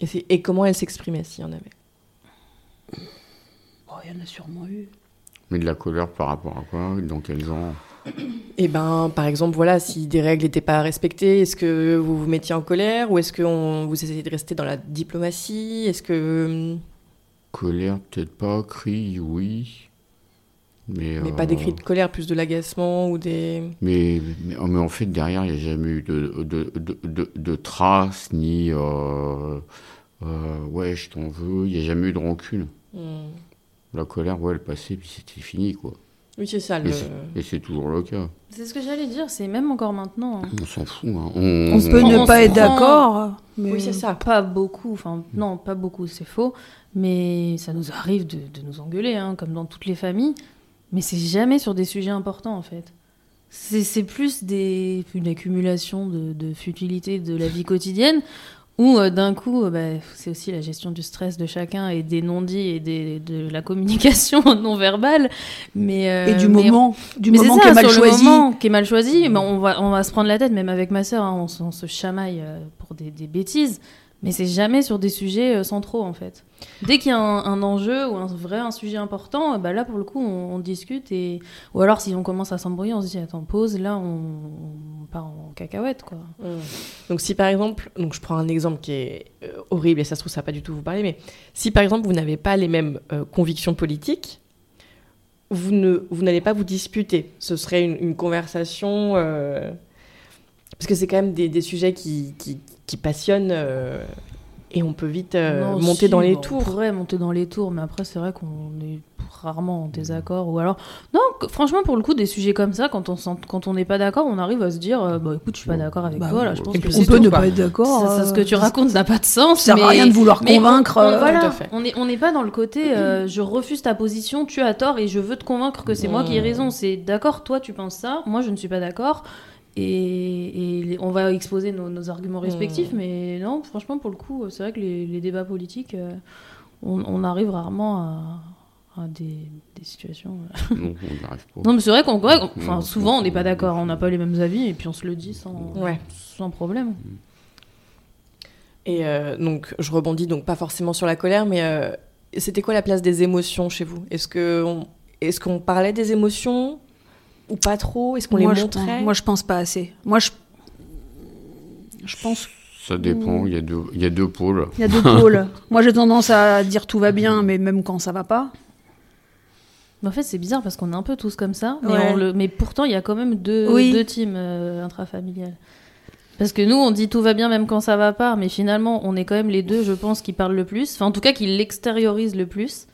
Et, c'est- et comment elle s'exprimait s'il y en avait? Oh, il y en a sûrement eu. Mais de la colère par rapport à quoi? Dans quel genre? Eh ben, par exemple, voilà, si des règles n'étaient pas respectées, est-ce que vous vous mettiez en colère? Ou est-ce que on- vous essayez de rester dans la diplomatie? Est-ce que Colère, peut-être pas. Cri, oui. Mais, mais euh, pas des cris de colère, plus de l'agacement ou des Mais, mais, mais en fait, derrière, il n'y a jamais eu de, de, de, de, de traces, ni euh, euh, ouais, je t'en veux. Il n'y a jamais eu de rancune. Hmm. La colère, ouais, elle passait, puis c'était fini, quoi. Oui, c'est ça. Et Le... c'est- Et c'est toujours le cas. c'est ce que j'allais dire, c'est même encore maintenant. hein. On s'en fout. Hein. On peut on ne pas être d'accord. Mais... Oui, c'est ça. Pas beaucoup, enfin non, pas beaucoup, c'est faux. Mais ça nous arrive de, de nous engueuler, hein, comme dans toutes les familles. Mais c'est jamais sur des sujets importants en fait. C'est plus des, une accumulation de, de futilités de la vie quotidienne où euh, d'un coup, euh, bah, c'est aussi la gestion du stress de chacun et des non-dits et des, de la communication <laughs> non verbale. Mais, euh, Et du mais moment, du mais moment ça, qui est mal sur le choisi. moment qui est mal choisi, mais on va, on va se prendre la tête, même avec ma sœur, hein, on, se- on se chamaille pour des, des bêtises, mais c'est jamais sur des sujets centraux en fait. Dès qu'il y a un, enjeu ou un vrai un sujet important, bah là pour le coup on, discute et ou alors si on commence à s'embrouiller, on se dit attends pause, là on, on part en cacahuète quoi. Donc si par exemple, donc je prends un exemple qui est euh, horrible et ça se trouve ça pas du tout vous parler, mais si par exemple vous n'avez pas les mêmes euh, convictions politiques, vous ne vous n'allez pas vous disputer. Ce serait une, conversation euh, parce que c'est quand même des, sujets qui, qui, passionnent et on peut vite euh, Non, monter si, dans les bon, On tours. pourrait monter dans les tours, mais après, c'est vrai qu'on est rarement en désaccord. Ou alors, non, franchement, pour le coup, des sujets comme ça, quand on quand on n'est pas d'accord, on arrive à se dire, euh, bah écoute, je suis pas d'accord avec Bah, toi, là, je pense que On peut tout, ne pas être d'accord. Ce que tu euh, racontes n'a pas de sens. Ça sert à mais- rien de vouloir on- convaincre. on- euh, voilà, Tout à fait. on n'est on n'est pas dans le côté euh, je refuse ta position, tu as tort et je veux te convaincre que c'est moi qui ai raison. C'est d'accord, toi tu penses ça, moi je ne suis pas d'accord. Et, on va exposer nos, nos arguments respectifs, Mmh. mais non, franchement, pour le coup, c'est vrai que les, les débats politiques, euh, on, on arrive rarement à, à des, des situations. euh. Non, on n'y arrive pas. Non, mais c'est vrai qu'on, ouais, on- enfin, Non, souvent on n'est pas d'accord, on n'a pas les mêmes avis, et puis on se le dit sans, Ouais. sans problème. Et euh, donc, je rebondis donc pas forcément sur la colère, mais euh, c'était quoi la place des émotions chez vous? Est-ce que on- est-ce qu'on parlait des émotions? Ou pas trop Est-ce qu'on les je montrait pense, moi, je pense pas assez. Moi, je, je pense Ça dépend, il y, a deux, il y a deux pôles. il y a deux pôles. <laughs> moi, j'ai tendance à dire tout va bien, mais même quand ça va pas. Mais en fait, c'est bizarre parce qu'on est un peu tous comme ça, mais, Ouais. on le... mais pourtant, il y a quand même deux, Oui. deux teams euh, intrafamiliales. Parce que nous, on dit tout va bien même quand ça va pas, mais finalement, on est quand même les deux, je pense, qui parlent le plus. Enfin, en tout cas, qui l'extériorisent le plus.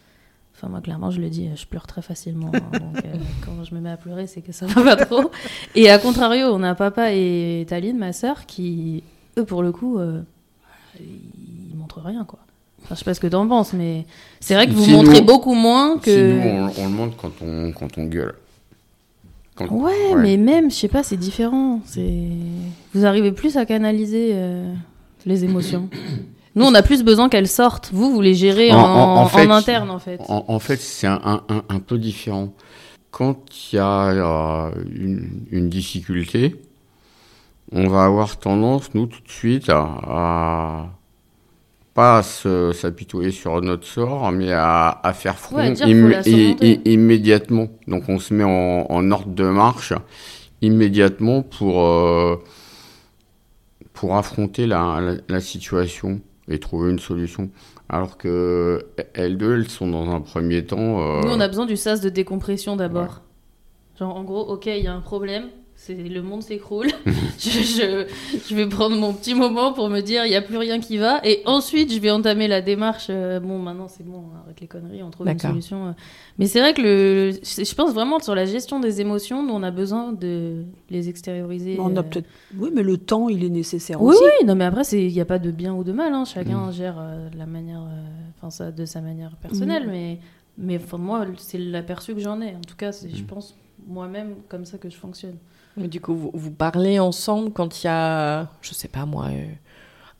Enfin, moi, clairement, je le dis, je pleure très facilement. hein, donc, euh, <laughs> quand je me mets à pleurer, c'est que ça va pas trop. Et à contrario, on a papa et Taline, ma sœur, qui, eux, pour le coup, euh, ils montrent rien, quoi. Enfin, je sais pas ce que t'en penses, mais c'est vrai que vous Si nous- montrez beaucoup moins que. Si nous, on, on le montre quand on, quand on gueule. Quand- Ouais, mais même, je sais pas, c'est différent. C'est vous arrivez plus à canaliser euh, les émotions. <coughs> Nous, on a plus besoin qu'elles sortent. Vous, vous les gérez en, En- en- en en fait, interne, en fait. En, fait, c'est un, un- un- un peu différent. Quand il y a euh, une, une difficulté, on va avoir tendance, nous, tout de suite, à, à pas à s'apitoyer sur notre sort, mais à, à faire front Ouais, immé- immédiatement. Donc, on se met en, en ordre de marche immédiatement pour, euh, pour affronter la, la- la situation et trouver une solution. Alors que elles deux, elles sont dans un premier temps. euh, Nous, on a besoin du sas de décompression d'abord. Genre, en gros, ok, il y a un problème. C'est le monde s'écroule. <laughs> je, je, je vais prendre mon petit moment pour me dire il y a plus rien qui va et ensuite je vais entamer la démarche. euh, bon, maintenant c'est bon, arrête les conneries, on trouve une solution. euh. Mais c'est vrai que le, je pense vraiment sur la gestion des émotions, on a besoin de les extérioriser. On a euh. peut-être. Oui, mais le temps, il est nécessaire Oui, aussi. oui, non, mais après, c'est- il n'y a pas de bien ou de mal. hein. Chacun gère euh, la manière, enfin, ça, de sa manière personnelle. Mais, mais enfin, moi, c'est l'aperçu que j'en ai. En tout cas, c'est, je pense moi-même comme ça que je fonctionne. Mais du coup, vous, vous parlez ensemble quand il y a, je sais pas moi, euh,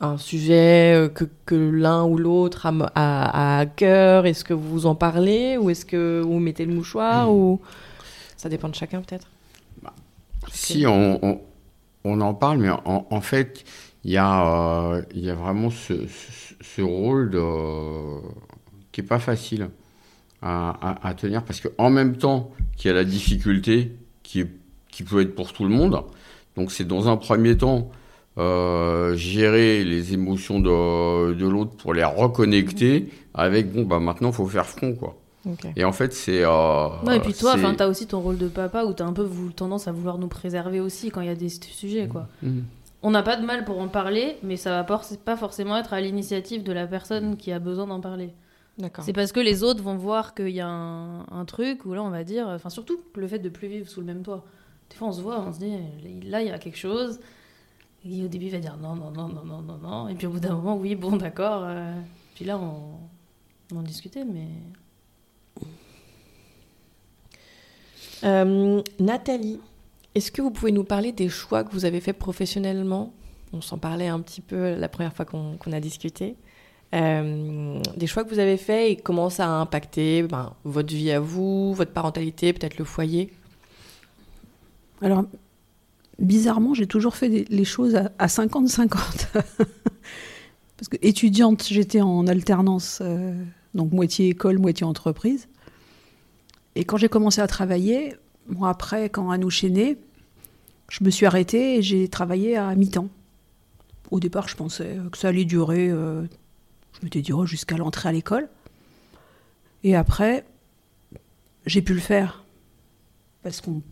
un sujet euh, que, que l'un ou l'autre a, a- a à cœur. Est-ce que vous en parlez ou est-ce que vous mettez le mouchoir ou ça dépend de chacun peut-être? Si on, on, on en parle, mais en, en fait, il y, a, euh, y a vraiment ce, ce, ce rôle de, qui est pas facile à, à- à tenir parce qu'en même temps qu'il y a la difficulté qui, est- qui peut être pour tout le monde, donc c'est dans un premier temps euh, gérer les émotions de, de l'autre pour les reconnecter avec bon bah maintenant faut faire front quoi. Et en fait c'est euh, Ouais, et puis toi, enfin, t'as aussi ton rôle de papa où t'as un peu tendance à vouloir nous préserver aussi quand il y a des sujets, quoi. Mhm. On n'a pas de mal pour en parler, mais ça va pas forcément être à l'initiative de la personne qui a besoin d'en parler. D'accord. C'est parce que les autres vont voir qu'il y a un, un truc où là on va dire, enfin surtout le fait de plus vivre sous le même toit. Des fois on se voit, on se dit là il y a quelque chose. Et au début il va dire non non non non non non non. Et puis au bout d'un moment oui bon d'accord. euh, Puis là on, on discutait mais Euh, Nathalie, est-ce que vous pouvez nous parler des choix que vous avez faits professionnellement? On s'en parlait un petit peu la première fois qu'on qu'on a discuté. Euh, des choix que vous avez faits et comment ça a impacté ben, votre vie à vous, votre parentalité, peut-être le foyer? Alors, bizarrement, j'ai toujours fait les choses à, à 50-50. <laughs> Parce que étudiante, j'étais en alternance, euh, donc moitié école, moitié entreprise. Et quand j'ai commencé à travailler, moi après, quand Anouche est née, je me suis arrêtée et j'ai travaillé à mi-temps. Au départ, je pensais que ça allait durer, euh, je m'étais dit, oh, jusqu'à l'entrée à l'école. Et après, j'ai pu le faire. Parce qu'on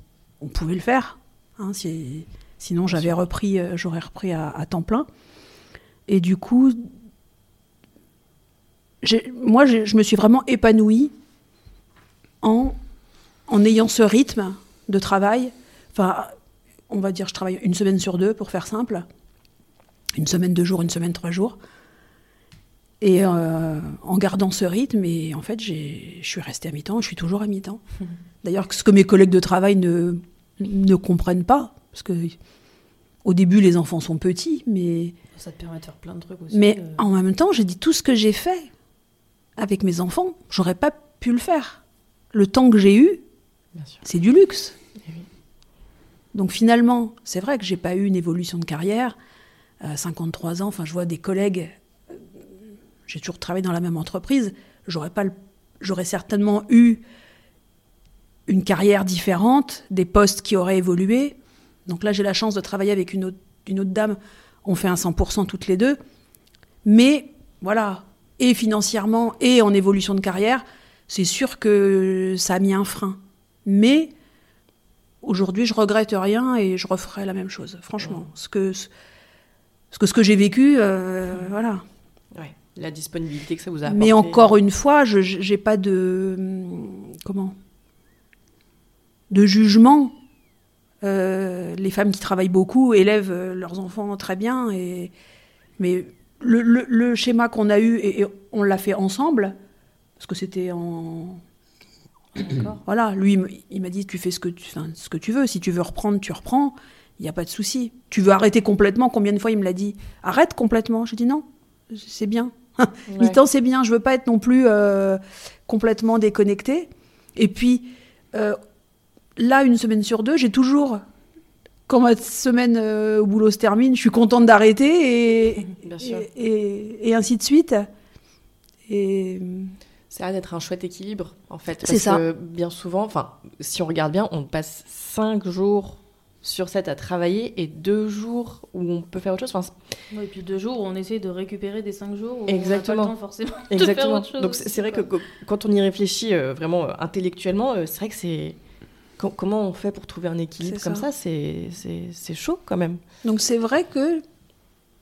on pouvait le faire. hein, si- sinon, j'avais repris, euh, j'aurais repris à, à temps plein. Et du coup, moi, je me suis vraiment épanouie en, en ayant ce rythme de travail. Enfin, on va dire, je travaille une semaine sur deux, pour faire simple. Une semaine deux jours, une semaine trois jours. Et euh, en gardant ce rythme, et en fait, je suis restée à mi-temps, je suis toujours à mi-temps. <laughs> D'ailleurs, ce que mes collègues de travail ne, ne comprennent pas, parce que au début, les enfants sont petits, mais, ça te permet de faire plein de trucs aussi. mais euh. en même temps, j'ai dit tout ce que j'ai fait avec mes enfants, j'aurais pas pu le faire. Le temps que j'ai eu, c'est du luxe. Eh oui. Donc finalement, c'est vrai que j'ai pas eu une évolution de carrière. À 53 ans, enfin, je vois des collègues. J'ai toujours travaillé dans la même entreprise. J'aurais pas, le- j'aurais certainement eu une carrière différente, des postes qui auraient évolué. Donc là, j'ai la chance de travailler avec une autre, une autre dame. On fait un 100% toutes les deux. Mais voilà, et financièrement et en évolution de carrière, c'est sûr que ça a mis un frein. Mais aujourd'hui, je regrette rien et je referai la même chose, franchement. Ce que ce que, ce que j'ai vécu, euh, voilà. La disponibilité que ça vous a apporté. Mais encore une fois, je n'ai pas de comment? De jugement. Euh, les femmes qui travaillent beaucoup élèvent leurs enfants très bien, et, mais le, le, schéma qu'on a eu, et, on l'a fait ensemble, parce que c'était en... Voilà, lui, il m'a dit, tu fais ce que tu, ce que tu veux, si tu veux reprendre, tu reprends, il n'y a pas de souci. Tu veux arrêter complètement, combien de fois il me l'a dit? Arrête complètement. J'ai dit non, c'est bien. <laughs> Mi-temps, c'est bien, je veux pas être non plus euh, complètement déconnectée. Et puis, là, une semaine sur deux, j'ai toujours, quand ma semaine euh, au boulot se termine, je suis contente d'arrêter et, <laughs> et, ainsi de suite. Et ça a d'être un chouette équilibre, en fait. C'est ça. Que bien souvent, enfin, si on regarde bien, on passe cinq jours sur 7 à travailler et deux jours où on peut faire autre chose. Enfin, et puis deux jours où on essaie de récupérer des cinq jours où Exactement. on n'a pas le temps forcément Exactement. de faire autre chose. Donc c'est vrai que quand on y réfléchit euh, vraiment euh, intellectuellement, c'est vrai que c'est comment on fait pour trouver un équilibre comme ça, c'est chaud quand même. Donc c'est vrai que...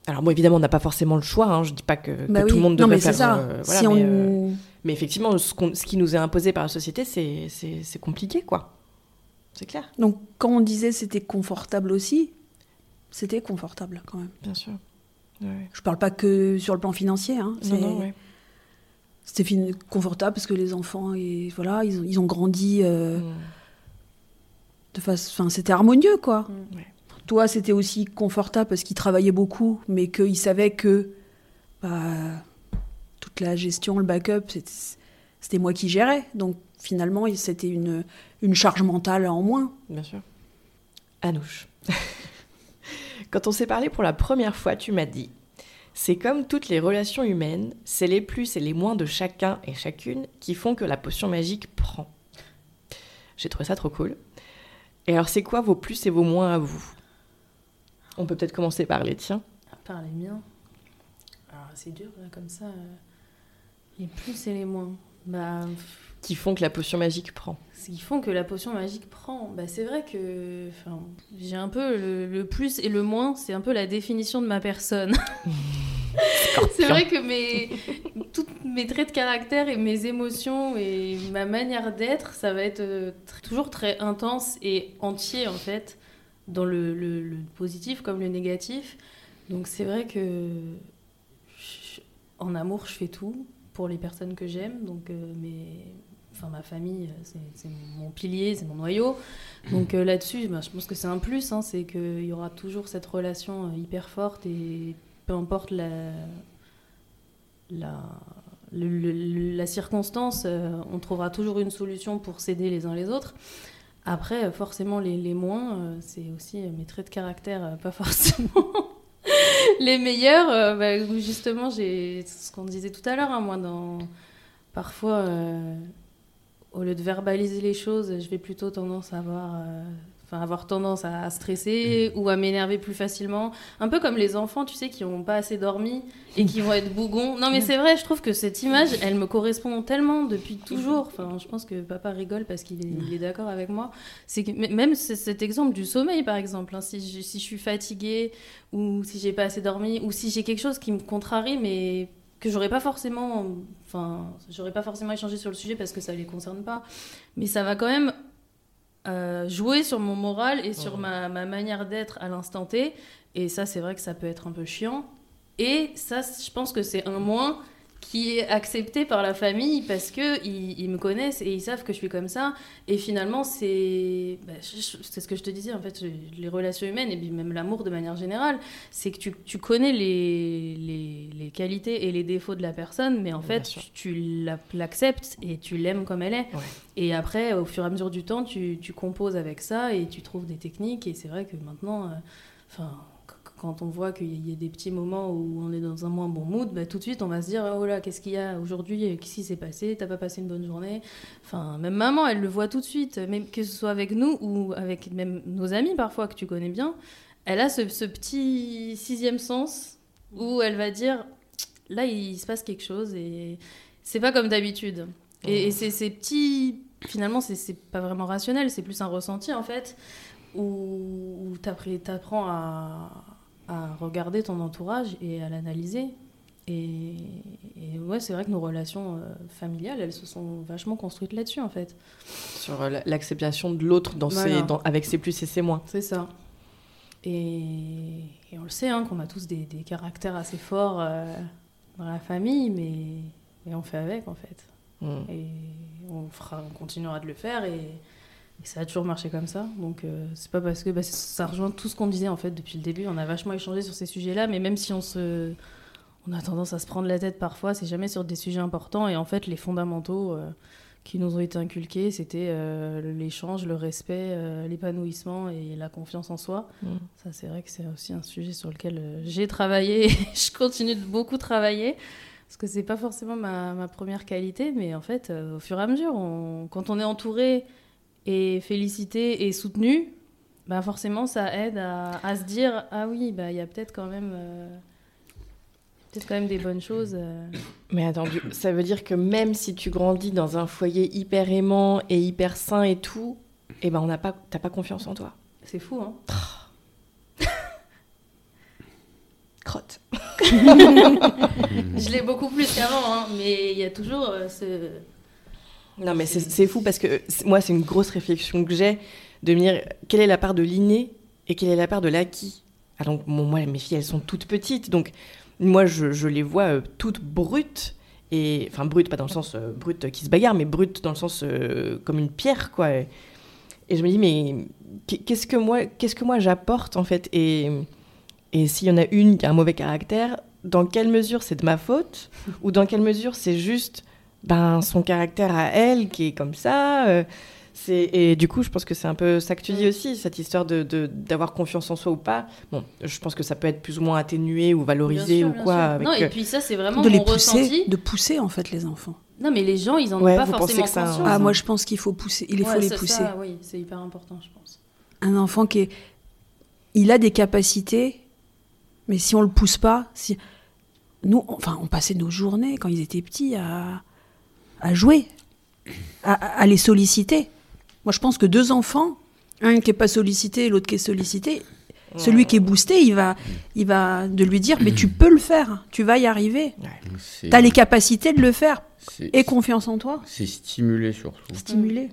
Alors moi évidemment on n'a pas forcément le choix, hein. je dis pas que, bah tout le monde devrait faire... Ça. Euh, si mais, euh, mais, effectivement ce, ce, qui nous est imposé par la société c'est compliqué quoi. C'est clair. Donc quand on disait c'était confortable aussi, c'était confortable quand même. Bien sûr. Ouais. Je parle pas que sur le plan financier. Hein. C'était confortable parce que les enfants, et, voilà, ils, ils ont grandi... Euh, mm enfin, c'était harmonieux, quoi. Mm. Toi, c'était aussi confortable parce qu'il travaillait beaucoup, mais qu'il savait que bah, toute la gestion, le backup, c'était moi qui gérais. Donc finalement, c'était une, une charge mentale en moins. Bien sûr. Anouche. <laughs> Quand on s'est parlé pour la première fois, tu m'as dit c'est comme toutes les relations humaines, c'est les plus et les moins de chacun et chacune qui font que la potion magique prend. J'ai trouvé ça trop cool. Et alors, c'est quoi vos plus et vos moins à vous? On peut peut-être commencer par les tiens. Par les miens. Alors, c'est dur, là, comme ça. Euh, les plus et les moins. Bah, qui font que la potion magique prend. Qui font que la potion magique prend. Bah, c'est vrai que j'ai un peu le, le, plus et le moins, c'est un peu la définition de ma personne. <laughs> c'est vrai que mes, tous mes traits de caractère et mes émotions et ma manière d'être, ça va être euh, toujours très intense et entier en fait, dans le, le, positif comme le négatif. Donc c'est vrai que en amour, je fais tout pour les personnes que j'aime. Donc euh, enfin ma famille, c'est mon pilier, c'est mon noyau. Donc euh, là-dessus, bah, je pense que c'est un plus, hein, c'est qu'il y aura toujours cette relation hyper forte et peu importe la, la, la circonstance, euh, on trouvera toujours une solution pour s'aider les uns les autres. Après, forcément, les, moins, euh, c'est aussi mes traits de caractère, euh, pas <laughs> forcément les meilleurs. Bah, justement, j'ai ce qu'on disait tout à l'heure, hein, moi, dans parfois, au lieu de verbaliser les choses, je vais plutôt tendance à avoir enfin avoir tendance à stresser mm. ou à m'énerver plus facilement. Un peu comme les enfants, tu sais, qui n'ont pas assez dormi et qui vont être bougons. Non, mais c'est vrai, je trouve que cette image, elle me correspond tellement depuis toujours. Enfin, je pense que papa rigole parce qu'il est, d'accord avec moi. C'est que même cet exemple du sommeil, par exemple, hein, si, je, si je suis fatiguée ou si j'ai pas assez dormi ou si j'ai quelque chose qui me contrarie, mais que j'aurais pas forcément enfin j'aurais pas forcément échangé sur le sujet parce que ça les concerne pas mais ça va quand même euh, jouer sur mon moral et sur ma, ma, manière d'être à l'instant T. Et ça, c'est vrai que ça peut être un peu chiant. Et ça, je pense que c'est un moins qui est accepté par la famille parce que ils, me connaissent et ils savent que je suis comme ça. Et finalement, c'est bah, c'est ce que je te disais en fait, les relations humaines et puis même l'amour de manière générale, c'est que tu, tu connais les, les, les, qualités et les défauts de la personne, mais en fait, tu, l'acceptes et tu l'aimes comme elle est. Et après, au fur et à mesure du temps, tu, tu, composes avec ça et tu trouves des techniques. Et c'est vrai que maintenant, euh, enfin quand on voit qu'il y a des petits moments où on est dans un moins bon mood, bah, tout de suite on va se dire oh là qu'est-ce qu'il y a aujourd'hui, qu'est-ce qui s'est passé, t'as pas passé une bonne journée. Enfin même maman elle le voit tout de suite, même que ce soit avec nous ou avec même nos amis parfois que tu connais bien, elle a ce, ce petit sixième sens où elle va dire là il se passe quelque chose et c'est pas comme d'habitude. Et, et c'est ces petits finalement c'est pas vraiment rationnel, c'est plus un ressenti en fait où, où t'apprends à à regarder ton entourage et à l'analyser. Et, et, ouais, c'est vrai que nos relations euh, familiales, elles se sont vachement construites là-dessus, en fait. Sur euh, l'acceptation de l'autre dans voilà. ses, dans, avec ses plus et ses moins. C'est ça. Et, et, on le sait, hein, qu'on a tous des, des, caractères assez forts euh, dans la famille, mais, mais, on fait avec, en fait. Mm. Et on, fera, on continuera de le faire. Et, et ça a toujours marché comme ça. Donc, euh, c'est pas parce que bah, ça rejoint tout ce qu'on disait en fait depuis le début. On a vachement échangé sur ces sujets-là, mais même si on se. On a tendance à se prendre la tête parfois, c'est jamais sur des sujets importants. Et en fait, les fondamentaux euh, qui nous ont été inculqués, c'était euh, l'échange, le respect, euh, l'épanouissement et la confiance en soi. Mmh. Ça, c'est vrai que c'est aussi un sujet sur lequel j'ai travaillé. <laughs> je continue de beaucoup travailler parce que c'est pas forcément ma, ma, première qualité, mais en fait, au fur et à mesure, on, quand on est entouré et félicité et soutenu, bah forcément ça aide à, à, se dire ah oui bah il y a peut-être quand même euh, peut-être quand même des bonnes choses. Euh. Mais attends, ça veut dire que même si tu grandis dans un foyer hyper aimant et hyper sain et tout, et eh ben on n'a pas t'as pas confiance en toi. C'est fou hein. <laughs> Crotte. <laughs> Je l'ai beaucoup plus qu'avant, hein, mais il y a toujours euh, ce non, mais c'est fou parce que moi, c'est une grosse réflexion que j'ai de me dire quelle est la part de l'inné et quelle est la part de l'acquis? Ah, donc, bon, moi, mes filles, elles sont toutes petites, donc moi, je, je les vois euh, toutes brutes. Et, enfin, brutes, pas dans le sens euh, brute qui se bagarre, mais brutes dans le sens euh, comme une pierre, quoi. Et, et je me dis, mais qu'est-ce que moi, qu'est-ce que moi j'apporte, en fait? Et, et s'il y en a une qui a un mauvais caractère, dans quelle mesure c'est de ma faute? Ou dans quelle mesure c'est juste ben, son caractère à elle qui est comme ça. Euh, et du coup, je pense que c'est un peu ça que tu dis aussi, cette histoire d'avoir de, d'avoir confiance en soi ou pas. Bon, je pense que ça peut être plus ou moins atténué ou valorisé sûr, ou quoi. Avec... Non, et puis ça, c'est vraiment de mon les pousser, ressenti. De pousser, en fait, les enfants. Non, mais les gens, ils en ont pas forcément que ça- conscience. Ah, hein. moi, je pense qu'il faut pousser. Il faut Ouais, les c'est pousser. ça, oui, c'est hyper important, je pense. Un enfant qui est. Il a des capacités, mais si on le pousse pas, si. Nous, enfin, on passait nos journées, quand ils étaient petits, à, à jouer, à, à les solliciter. Moi, je pense que deux enfants, un qui est pas sollicité et l'autre qui est sollicité, celui qui est boosté, il va, il va de lui dire, mais tu peux le faire, tu vas y arriver. C'est- Tu as les capacités de le faire. Et confiance en toi, C'est stimulé surtout. stimuler.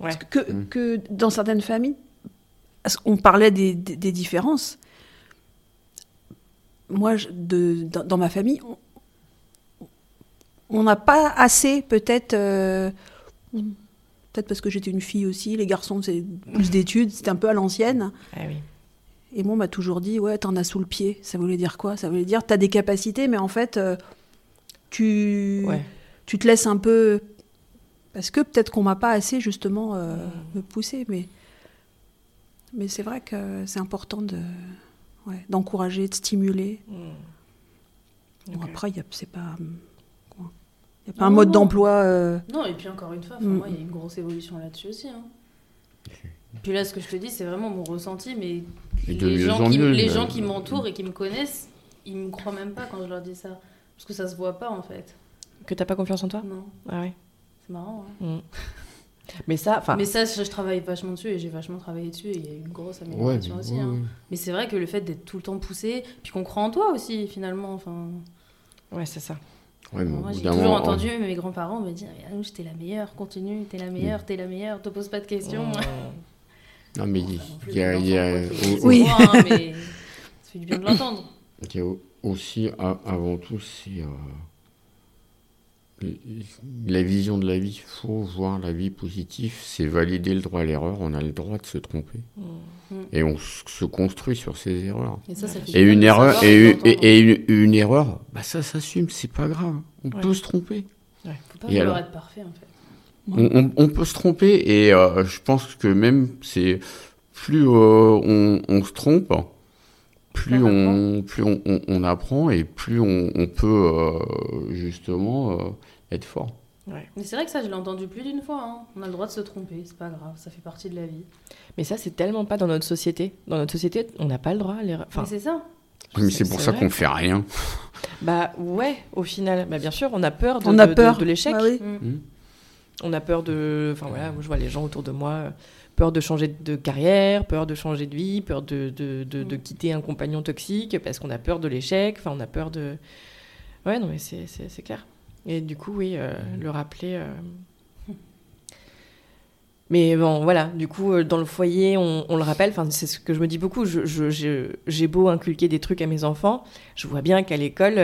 Ouais. que, Mm. que dans certaines familles, qu'on parlait des, des- des différences. Moi, je- de, dans, dans ma famille, on- on n'a pas assez, peut-être, euh, peut-être parce que j'étais une fille aussi, les garçons, c'est plus d'études, c'était un peu à l'ancienne. Ah oui. Et moi, on m'a toujours dit, ouais, t'en as sous le pied. Ça voulait dire quoi? Ça voulait dire, t'as des capacités, mais en fait, euh, tu, Ouais. tu te laisses un peu. Parce que peut-être qu'on m'a pas assez, justement, euh, me pousser. Mais, mais c'est vrai que c'est important de, ouais, d'encourager, de stimuler. Mm. Bon, Ok. après, c'est pas. Il n'y a pas Non, un mode non. d'emploi. euh, Non, et puis encore une fois, Mm. moi, il y a une grosse évolution là-dessus aussi. hein. Puis là, ce que je te dis, c'est vraiment mon ressenti, mais Et les, gens en qui, mieux, les euh, gens qui m'entourent et qui me connaissent, ils me croient même pas quand je leur dis ça. Parce que ça se voit pas, en fait. Que t'as pas confiance en toi? Non, Ah ouais. c'est marrant. hein. Mm. Mais ça, enfin, Mais ça, je, je travaille vachement dessus et j'ai vachement travaillé dessus et il y a eu une grosse amélioration aussi. ouais, hein. ouais. Mais c'est vrai que le fait d'être tout le temps poussé, puis qu'on croit en toi aussi, finalement. Enfin, ouais, c'est ça. Ouais, moi, j'ai toujours moment, entendu mes grands-parents me dire Anouche, t'es la meilleure, continue, t'es la meilleure, t'es la meilleure, te pose pas de questions. Mm. <laughs> Non, mais il y a, y a- Oui. hein, mais ça fait du bien de l'entendre. il y a au- aussi, avant tout, c'est euh, la vision de la vie. Il faut voir la vie positive, c'est valider le droit à l'erreur. On a le droit de se tromper. Mm. Et on se construit sur ces erreurs. Et ça, ça une erreur, et, de une- l'entendre. et- et une, une erreur, bah ça s'assume, c'est pas grave. On Ouais. peut se tromper. Faut pas Et vouloir alors être parfait, en fait. On, on- on peut se tromper et euh, je pense que même c'est plus on, on, se trompe, plus on, plus on, on, apprend et plus on, peut justement être fort. Ouais. Mais c'est vrai que ça, je l'ai entendu plus d'une fois. Hein. On a le droit de se tromper, c'est pas grave, ça fait partie de la vie. Mais ça, c'est tellement pas dans notre société. Dans notre société, on n'a pas le droit à l'erreur. Enfin, c'est ça. mais c'est pour ça qu'on fait rien. <laughs> Bah ouais, au final. Bah, bien sûr, on a peur de, on a peur. de, l'échec. Bah oui. Mm. Mm. On a peur de. Enfin voilà, moi, je vois les gens autour de moi. Euh, peur de changer de carrière, peur de changer de vie, peur de, de, de, de mm. quitter un compagnon toxique parce qu'on a peur de l'échec. Enfin, on a peur de. Ouais, non, mais c'est clair. Et du coup, oui, euh, le rappeler. Euh. Mais bon, voilà, du coup, euh, dans le foyer, on, le rappelle, enfin, c'est ce que je me dis beaucoup. J'ai je, beau inculquer des trucs à mes enfants, je vois bien qu'à l'école,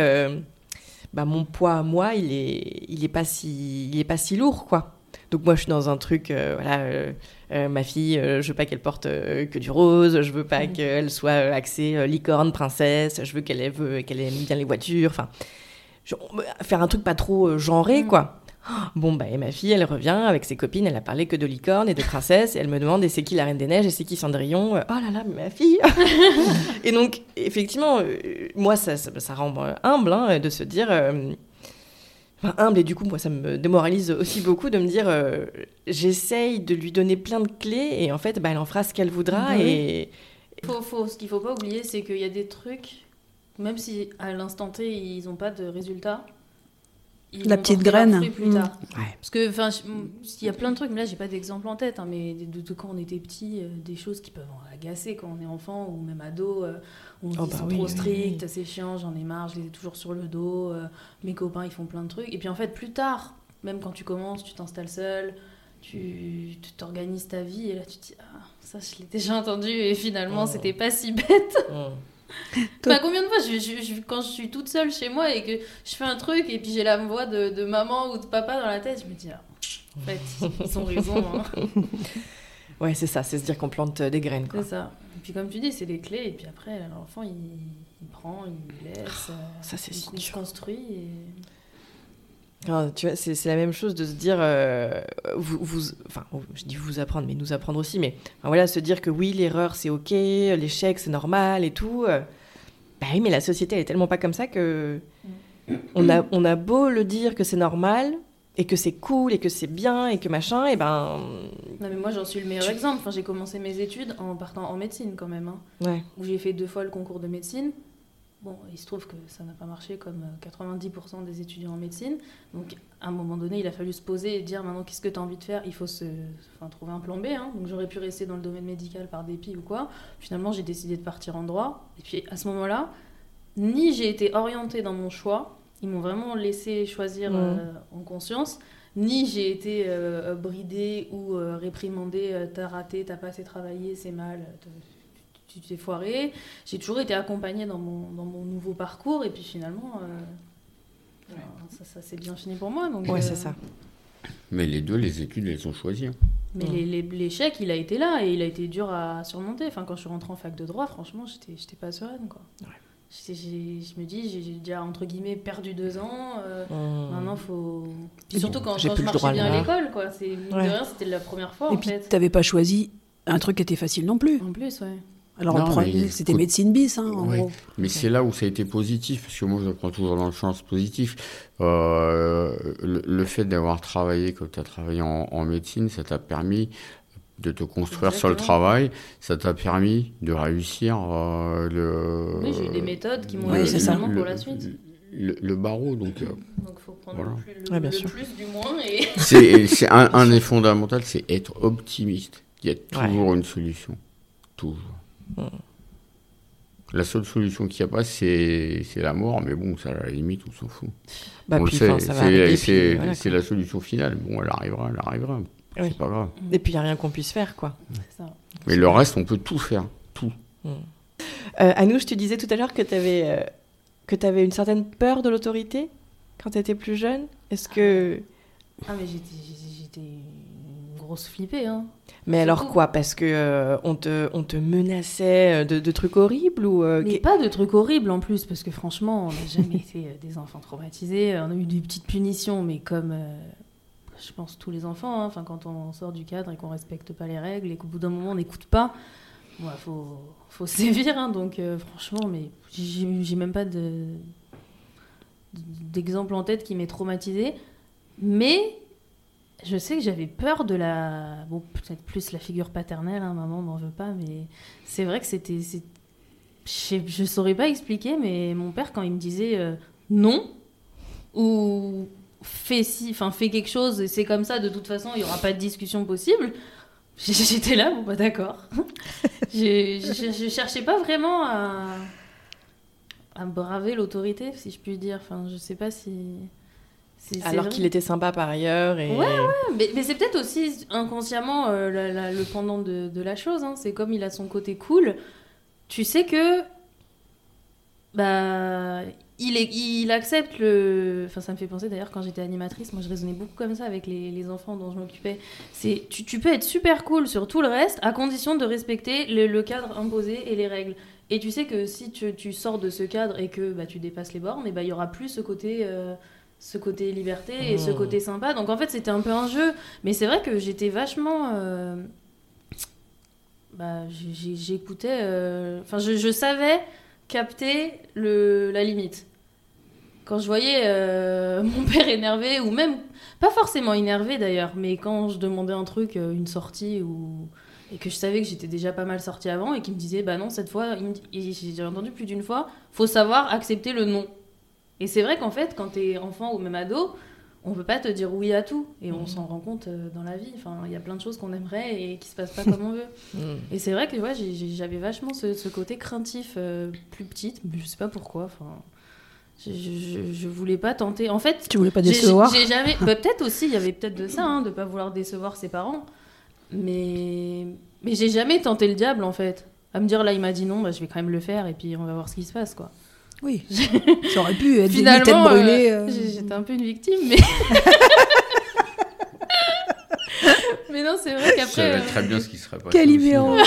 bah, mon poids à moi, il est, il est, pas, si, il est pas si lourd, quoi. Donc moi, je suis dans un truc, voilà, ma fille, je veux pas qu'elle porte que du rose, je veux pas mmh. qu'elle soit axée licorne, princesse, je veux qu'elle qu'elle aime bien les voitures, enfin faire un truc pas trop euh, genré, mm. quoi. <gasps> Bon, bah, et ma fille, elle revient avec ses copines, elle a parlé que de licorne et de princesse, et elle me demande, et c'est qui la Reine des Neiges, et c'est qui Cendrillon euh, Oh là là, ma fille <laughs> <laughs> Et donc, effectivement, euh, moi, ça, ça, rend humble hein, de se dire... enfin, humble, et du coup, moi, ça me démoralise aussi beaucoup de me dire, j'essaye de lui donner plein de clés, et en fait, bah, elle en fera ce qu'elle voudra, bah et... Faut, faut, ce qu'il faut pas oublier, c'est qu'il y a des trucs même si à l'instant T, ils n'ont pas de résultat. La petite graine. Plus mmh. tard. Parce que, enfin, il y a plein de trucs, mais là, j'ai pas d'exemple en tête, hein, mais de, quand on était petit, euh, des choses qui peuvent agacer quand on est enfant ou même ado. Euh, on oh bah trop strict, c'est chiant, j'en ai marre, je les ai toujours sur le dos. Euh, mes copains, ils font plein de trucs. Et puis en fait, plus tard, même quand tu commences, tu t'installes seul, tu t'organises ta vie, et là, tu te dis, ah, ça, je l'ai déjà entendu, et finalement, oh. c'était pas si bête. Oh. <laughs> bah, combien de fois, je, quand je suis toute seule chez moi et que je fais un truc et puis j'ai la voix de, maman ou de papa dans la tête, je me dis, ah, en fait, ils ont raison. Hein. <laughs> Ouais, c'est ça, c'est se dire qu'on plante des graines. C'est ça. Et puis comme tu dis, c'est des clés et puis après, l'enfant, il, prend, il laisse, ça, c'est il, il construit. Et tu vois, c'est la même chose de se dire, euh, vous, vous, enfin, je dis vous apprendre, mais nous apprendre aussi, mais voilà, se dire que oui, l'erreur c'est ok, l'échec c'est normal et tout. Euh, bah oui, mais la société elle est tellement pas comme ça que on a, on a beau le dire que c'est normal et que c'est cool et que c'est bien et que machin, et ben. Non mais moi j'en suis le meilleur exemple. Enfin, j'ai commencé mes études en partant en médecine quand même, hein, ouais. où j'ai fait deux fois le concours de médecine. Bon, il se trouve que ça n'a pas marché comme 90% euh, des étudiants en médecine. Donc, à un moment donné, il a fallu se poser et dire maintenant, qu'est-ce que tu as envie de faire? Il faut se, enfin, trouver un plan B. Hein. Donc, j'aurais pu rester dans le domaine médical par dépit ou quoi. Finalement, j'ai décidé de partir en droit. Et puis, à ce moment-là, ni j'ai été orientée dans mon choix, ils m'ont vraiment laissé choisir mmh. euh, en conscience, ni j'ai été euh, bridée ou réprimandée, t'as raté, t'as pas assez travaillé, c'est mal tu t'es foiré. J'ai toujours été accompagnée dans mon, dans mon nouveau parcours et puis finalement, euh, ça, ça s'est bien fini pour moi. Donc, ouais, c'est euh, ça. Mais les deux, les études, elles ont choisi. Hein. Mais l'échec, il a été là et il a été dur à surmonter. Enfin, quand je suis rentrée en fac de droit, franchement, j'étais pas sereine. Quoi. Je me dis, j'ai déjà entre guillemets perdu deux ans. Euh, mmh. Maintenant, faut. surtout quand, quand je marchais bien à l'école, quoi. C'est c'était la première fois. Et en puis, t'avais pas choisi un truc qui était facile non plus. En plus, ouais. Alors, c'était médecine bis, hein, en gros. Mais c'est là où ça a été positif, parce que moi, je prends toujours dans le sens positif. Euh, le, fait d'avoir travaillé, comme tu as travaillé en, médecine, ça t'a permis de te construire sur le travail, ça t'a permis de réussir euh, le... Oui, j'ai eu des méthodes qui m'ont aidé pour la suite. Le, barreau, donc... Euh, donc il faut prendre le, plus, le, bien sûr. plus du moins. <laughs> Et... C'est un, un des fondamentaux, c'est être optimiste. Il y a toujours une solution. Toujours. La seule solution qu'il n'y a pas, c'est la mort, mais bon, ça, à la limite, on s'en fout. Bah, c'est la solution finale. Bon, elle arrivera, elle arrivera. C'est pas grave. Et puis, il n'y a rien qu'on puisse faire, quoi. Mais le reste, on peut tout faire. Tout. Mm. Euh, Anouche, tu disais tout à l'heure que tu avais, euh, que avais une certaine peur de l'autorité quand tu étais plus jeune. Est-ce que. Ah, mais j'étais grosse flippée, hein. Mais alors quoi Parce que euh, on, te, on te menaçait de, trucs horribles ou euh, Mais pas de trucs horribles en plus, parce que franchement, on n'a jamais <laughs> été euh, des enfants traumatisés. On a eu des petites punitions, mais comme je pense tous les enfants, hein, enfin quand on sort du cadre et qu'on respecte pas les règles et qu'au bout d'un moment on n'écoute pas, ouais, faut, faut <laughs> sévir, hein, donc euh, franchement, mais j'ai j'ai même pas de d'exemple en tête qui m'est traumatisé. Mais je sais que j'avais peur de la. Bon, peut-être plus la figure paternelle, hein, maman m'en veut pas, mais c'est vrai que c'était. Je je saurais pas expliquer, mais mon père, quand il me disait euh, non, ou fais si, enfin fais quelque chose, et c'est comme ça, de toute façon, il y aura pas de discussion possible. <laughs> J'étais là, bon bah d'accord. <laughs> J'ai- je, je cherchais pas vraiment à, à braver l'autorité, si je puis dire. Enfin, je sais pas si. Alors qu'il était sympa par ailleurs. Et... Ouais, Mais, mais c'est peut-être aussi inconsciemment euh, la- la- le pendant de, de la chose. hein. C'est comme il a son côté cool. Tu sais que. Bah. Il, est, il accepte le. Enfin, ça me fait penser d'ailleurs quand j'étais animatrice, moi je raisonnais beaucoup comme ça avec les, les enfants dont je m'occupais. C'est tu, tu peux être super cool sur tout le reste à condition de respecter le, le cadre imposé et les règles. Et tu sais que si tu, tu sors de ce cadre et que bah, tu dépasses les bornes, bah, il y aura plus ce côté. euh, ce côté liberté et ce Mmh. côté sympa. Donc en fait, c'était un peu un jeu. Mais c'est vrai que j'étais vachement. euh, Bah, j'écoutais. euh, Enfin, je, je savais capter le, la limite. Quand je voyais euh, <laughs> mon père énervé, ou même. Pas forcément énervé d'ailleurs, mais quand je demandais un truc, une sortie, ou. Et que je savais que j'étais déjà pas mal sortie avant, et qu'il me disait, bah non, cette fois, me j'ai entendu plus d'une fois, faut savoir accepter le non. Et c'est vrai qu'en fait, quand t'es enfant ou même ado, on peut pas te dire oui à tout. Et on Mhm. s'en rend compte euh, dans la vie. Enfin, il y a plein de choses qu'on aimerait et qui se passent pas <laughs> comme on veut. Mm. Et c'est vrai que ouais, j'avais vachement ce, ce côté craintif euh, plus petite, mais je sais pas pourquoi. Enfin, je, je, je voulais pas tenter. En fait, Tu voulais pas décevoir J'ai jamais. <laughs> bah, peut-être aussi, il y avait peut-être de ça, hein, de pas vouloir décevoir ses parents. Mais mais j'ai jamais tenté le diable en fait. À me dire là, il m'a dit non, bah, je vais quand même le faire et puis on va voir ce qui se passe quoi. Oui. <laughs> Ça aurait pu être des Finalement, têtes euh, brûlées. euh. j'étais un peu une victime, mais. <laughs> mais non, c'est vrai Je qu'après. savais euh, très bien ce qui serait passé. Ouais.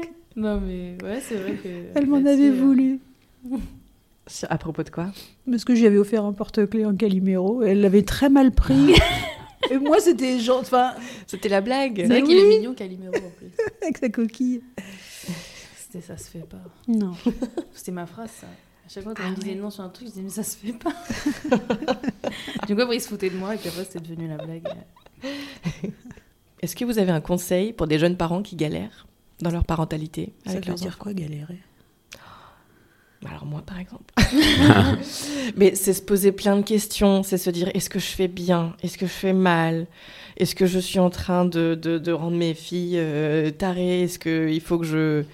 <laughs> Non, mais ouais, c'est vrai que. Elle m'en avait voulu. Sur- À propos de quoi? Parce que j'avais offert un porte-clés en Calimero et elle l'avait très mal pris. et moi, c'était genre, enfin, C'était la blague. C'est vrai qu'il est mignon, Calimero en plus. avec sa coquille. C'était ça se fait pas. Non. <laughs> C'était ma phrase, ça. À chaque fois, quand Ah on me disait ouais. non sur un truc, je disais mais ça se fait pas. <laughs> du coup, après, ils se foutaient de moi et puis après, c'était devenu la blague. <laughs> Est-ce que vous avez un conseil pour des jeunes parents qui galèrent dans leur parentalité Ça avec veut leurs dire enfants quoi, galérer? Alors moi, par exemple. Mais c'est se poser plein de questions, c'est se dire est-ce que je fais bien? Est-ce que je fais mal? Est-ce que je suis en train de, de, de rendre mes filles euh, tarées? Est-ce qu'il faut que je...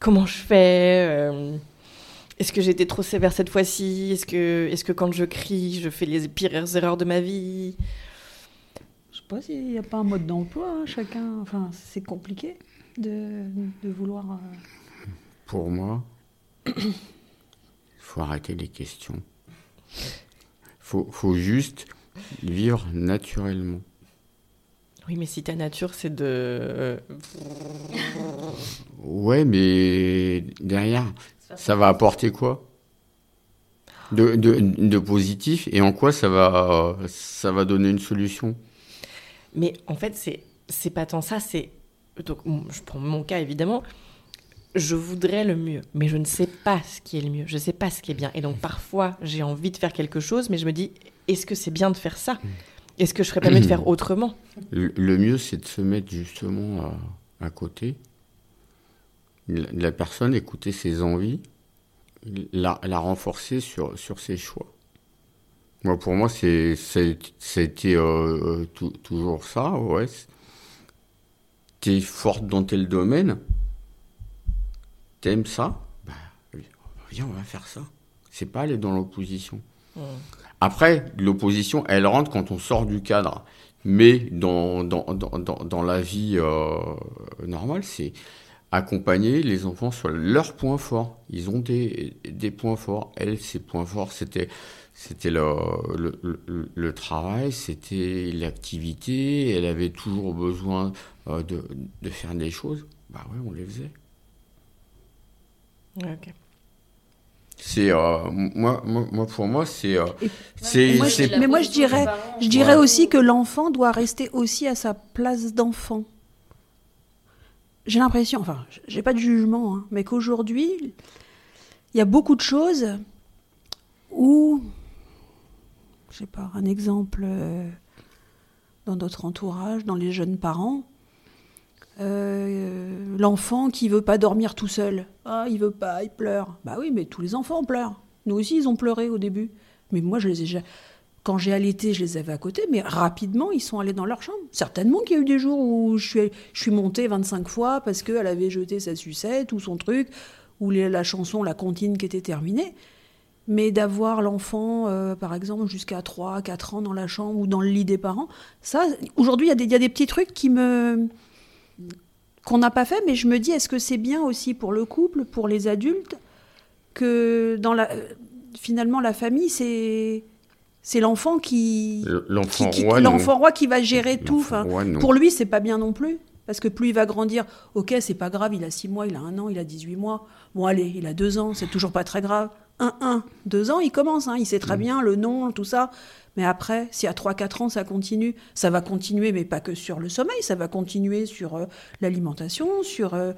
Comment je fais Euh, Est-ce que j'ai été trop sévère cette fois-ci Est-ce que, est que quand je crie, je fais les pires erreurs de ma vie? Je sais pas s'il n'y a pas un mode d'emploi, hein, chacun. Enfin, c'est compliqué de, de vouloir. euh, Pour moi, il faut arrêter les questions. faut, faut juste vivre naturellement. Oui, mais si ta nature, c'est de... euh, Ouais, mais derrière, ça va apporter quoi? De, de, de positif et en quoi ça va, ça va donner une solution? Mais en fait, c'est c'est pas tant ça, c'est donc je prends mon cas évidemment. Je voudrais le mieux, mais je ne sais pas ce qui est le mieux. Je sais pas ce qui est bien, et donc parfois j'ai envie de faire quelque chose, mais je me dis est-ce que c'est bien de faire ça? Est-ce que je serais pas mieux de faire <clears throat> autrement? Le, le mieux, c'est de se mettre justement à, à côté de la- la personne, écouter ses envies, la, la renforcer sur, sur ses choix. Moi, pour moi, été euh, euh, tou- toujours ça, ouais. T'es forte dans tel domaine, t'aimes ça, bah, viens, on va faire ça. C'est pas aller dans l'opposition. Après, l'opposition, elle rentre quand on sort du cadre. Mais dans, dans, dans, dans, la vie euh, normale, c'est accompagner les enfants sur leurs points forts. Ils ont des, des points forts. Elle, ses points forts, c'était, le, le, travail, c'était l'activité. Elle avait toujours besoin euh, de, de faire des choses. Bah ouais, on les faisait. C'est euh, moi, moi, moi, pour moi, c'est euh, mais moi, je dirais- Je dirais aussi que l'enfant doit rester aussi à sa place d'enfant. j'ai l'impression, enfin, j'ai pas de jugement, hein, mais qu'aujourd'hui, il y a beaucoup de choses où, je sais pas, un exemple euh, dans notre entourage, dans les jeunes parents, euh, l'enfant qui veut pas dormir tout seul. Ah, il veut pas, il pleure. Bah oui, mais tous les enfants pleurent. Nous aussi, ils ont pleuré au début. Mais moi, je les ai quand j'ai allaité, je les avais à côté, mais rapidement, ils sont allés dans leur chambre. Certainement qu'il y a eu des jours où je suis, je suis montée 25 fois parce qu'elle avait jeté sa sucette ou son truc, ou la chanson, la comptine qui était terminée. Mais d'avoir l'enfant, euh, par exemple, jusqu'à 3, 4 ans dans la chambre ou dans le lit des parents, ça, aujourd'hui, il y, y, a des petits trucs qui me qu'on n'a pas fait, mais je me dis, est-ce que c'est bien aussi pour le couple, pour les adultes, que dans la, finalement, la famille, c'est c'est l'enfant qui l'enfant roi, l'enfant roi qui va gérer tout. Enfin, pour lui, c'est pas bien non plus. Parce que plus il va grandir, ok, c'est pas grave, il a 6 mois, il a un an, il a 18 mois. Bon, allez, il a 2 ans, c'est toujours pas très grave. 1, 1, 2 ans, il commence, hein, il sait très mm. bien le nom, tout ça. Mais après, si à 3-4 ans, ça continue, ça va continuer, mais pas que sur le sommeil, ça va continuer sur euh, l'alimentation, sur. Euh,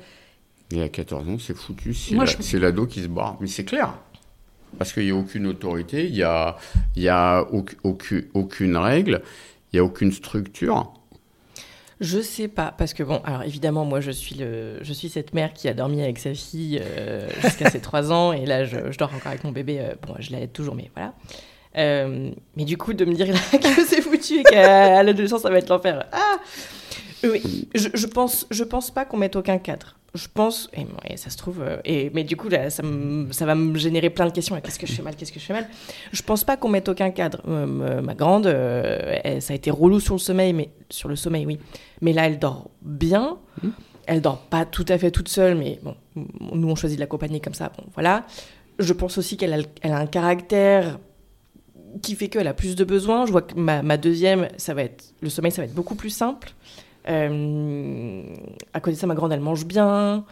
Et à 14 ans, c'est foutu, c'est l'ado qui se barre. Mais c'est clair parce qu'il n'y a aucune autorité, il n'y a, y a aucune, aucune règle, il n'y a aucune structure. Je sais pas, parce que bon, alors évidemment, moi je suis, le, je suis cette mère qui a dormi avec sa fille euh, jusqu'à ses 3 ans, et là je, dors encore avec mon bébé, euh, bon, je l'aide toujours, mais voilà. Euh, mais du coup, de me dire <laughs> que c'est foutu et qu'à l'adolescence ça va être l'enfer. Ah Oui, je, je, pense, je pense pas qu'on mette aucun cadre je pense, et, ça se trouve, euh, et, mais du coup, là, ça, ça, va me générer plein de questions. Qu'est-ce que je fais mal Qu'est-ce que je fais mal? Je pense pas qu'on mette aucun cadre. Euh, ma grande, euh, ça a été relou sur le sommeil, mais sur le sommeil, oui. Mais là, elle dort bien. Mmh. Elle dort pas tout à fait toute seule, mais bon, nous on choisit de l'accompagner comme ça. Bon, voilà. Je pense aussi qu'elle a, elle a un caractère qui fait qu'elle a plus de besoins. Je vois que ma, ma, deuxième, ça va être le sommeil, ça va être beaucoup plus simple. Euh, à côté de ça, ma grande, elle mange bien,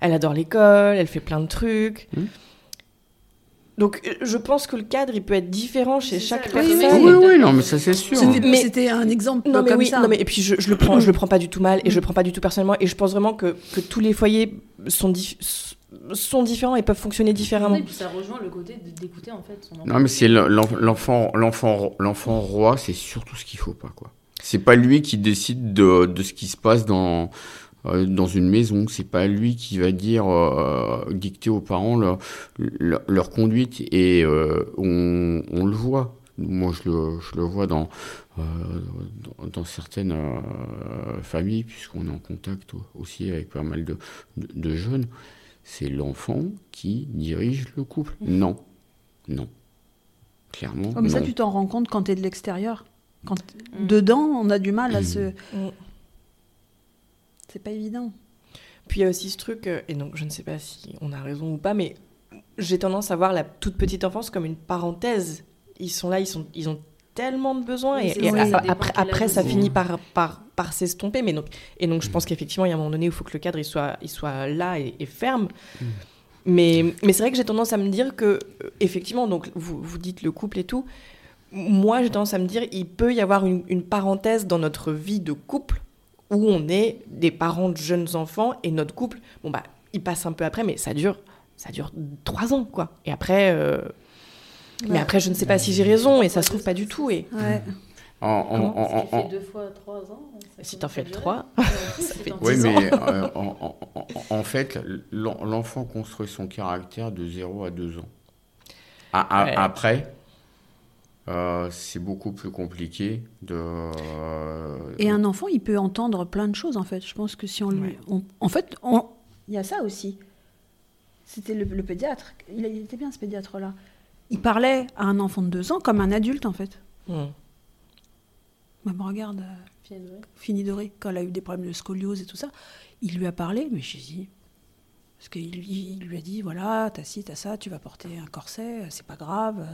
elle adore l'école, elle fait plein de trucs. Mmh. Donc, euh, je pense que le cadre, il peut être différent chez chaque personne. Oui, oui, non, mais ça, c'est sûr. Mais c'était un exemple non, mais comme ça. Non, mais et puis, je, je, le prends, <clears throat> je le prends pas du tout mal et je le prends pas du tout personnellement. Et je pense vraiment que, que tous les foyers sont, sont différents et peuvent fonctionner différemment. Et puis, ça rejoint le côté d'écouter, en fait, son enfant. Non, mais c'est l'enfant, l'enfant, l'enfant roi, c'est surtout ce qu'il faut pas, quoi. C'est pas lui qui décide de, de, ce qui se passe dans, euh, dans une maison. C'est pas lui qui va dire, euh, dicter aux parents leur, leur, conduite. Et euh, on, on, le voit. Moi, je le, je le vois dans, euh, dans, dans, certaines familles, puisqu'on est en contact aussi avec pas mal de, de, de jeunes. C'est l'enfant qui dirige le couple. Non. Non. Clairement. Oh, mais ça, tu t'en rends compte quand tu es de l'extérieur quand mm. dedans, on a du mal à se. Mm. C'est pas évident. Puis il y a aussi ce truc, euh, et donc je ne sais pas si on a raison ou pas, mais j'ai tendance à voir la toute petite enfance comme une parenthèse. Ils sont là, ils, sont, ils ont tellement de besoins, et, après, après ça finit par, par, par s'estomper. Mais donc, et donc je pense qu'effectivement, il y a un moment donné où il faut que le cadre il soit, il soit là et, ferme. Mm. Mais, mais c'est vrai que j'ai tendance à me dire que, euh, effectivement, donc vous, vous dites le couple et tout, moi, j'ai tendance à me dire, il peut y avoir une, parenthèse dans notre vie de couple où on est des parents de jeunes enfants et notre couple, bon bah, il passe un peu après, mais ça dure, ça dure trois ans, quoi. Et après, euh, mais après, je ne sais pas si j'ai raison et ça se trouve pas du tout. Et ouais. En, en, deux fois trois ans. Si t'en <laughs> fais trois, ça fait Oui, mais euh, en, fait, l'enfant construit son caractère de 0 à 2 ans. Après, euh, c'est beaucoup plus compliqué de. Euh, et un enfant, il peut entendre plein de choses en fait. Je pense que si on lui, en fait, il y a ça aussi. C'était le, pédiatre. Il, était bien ce pédiatre-là. Il parlait à un enfant de deux ans comme un adulte en fait. Mmh. me regarde, euh, Fini Doré, quand elle a eu des problèmes de scoliose et tout ça, il lui a parlé, mais j'ai dit, parce qu'il lui, lui, a dit voilà, t'as ci, t'as ça, tu vas porter un corset, c'est pas grave.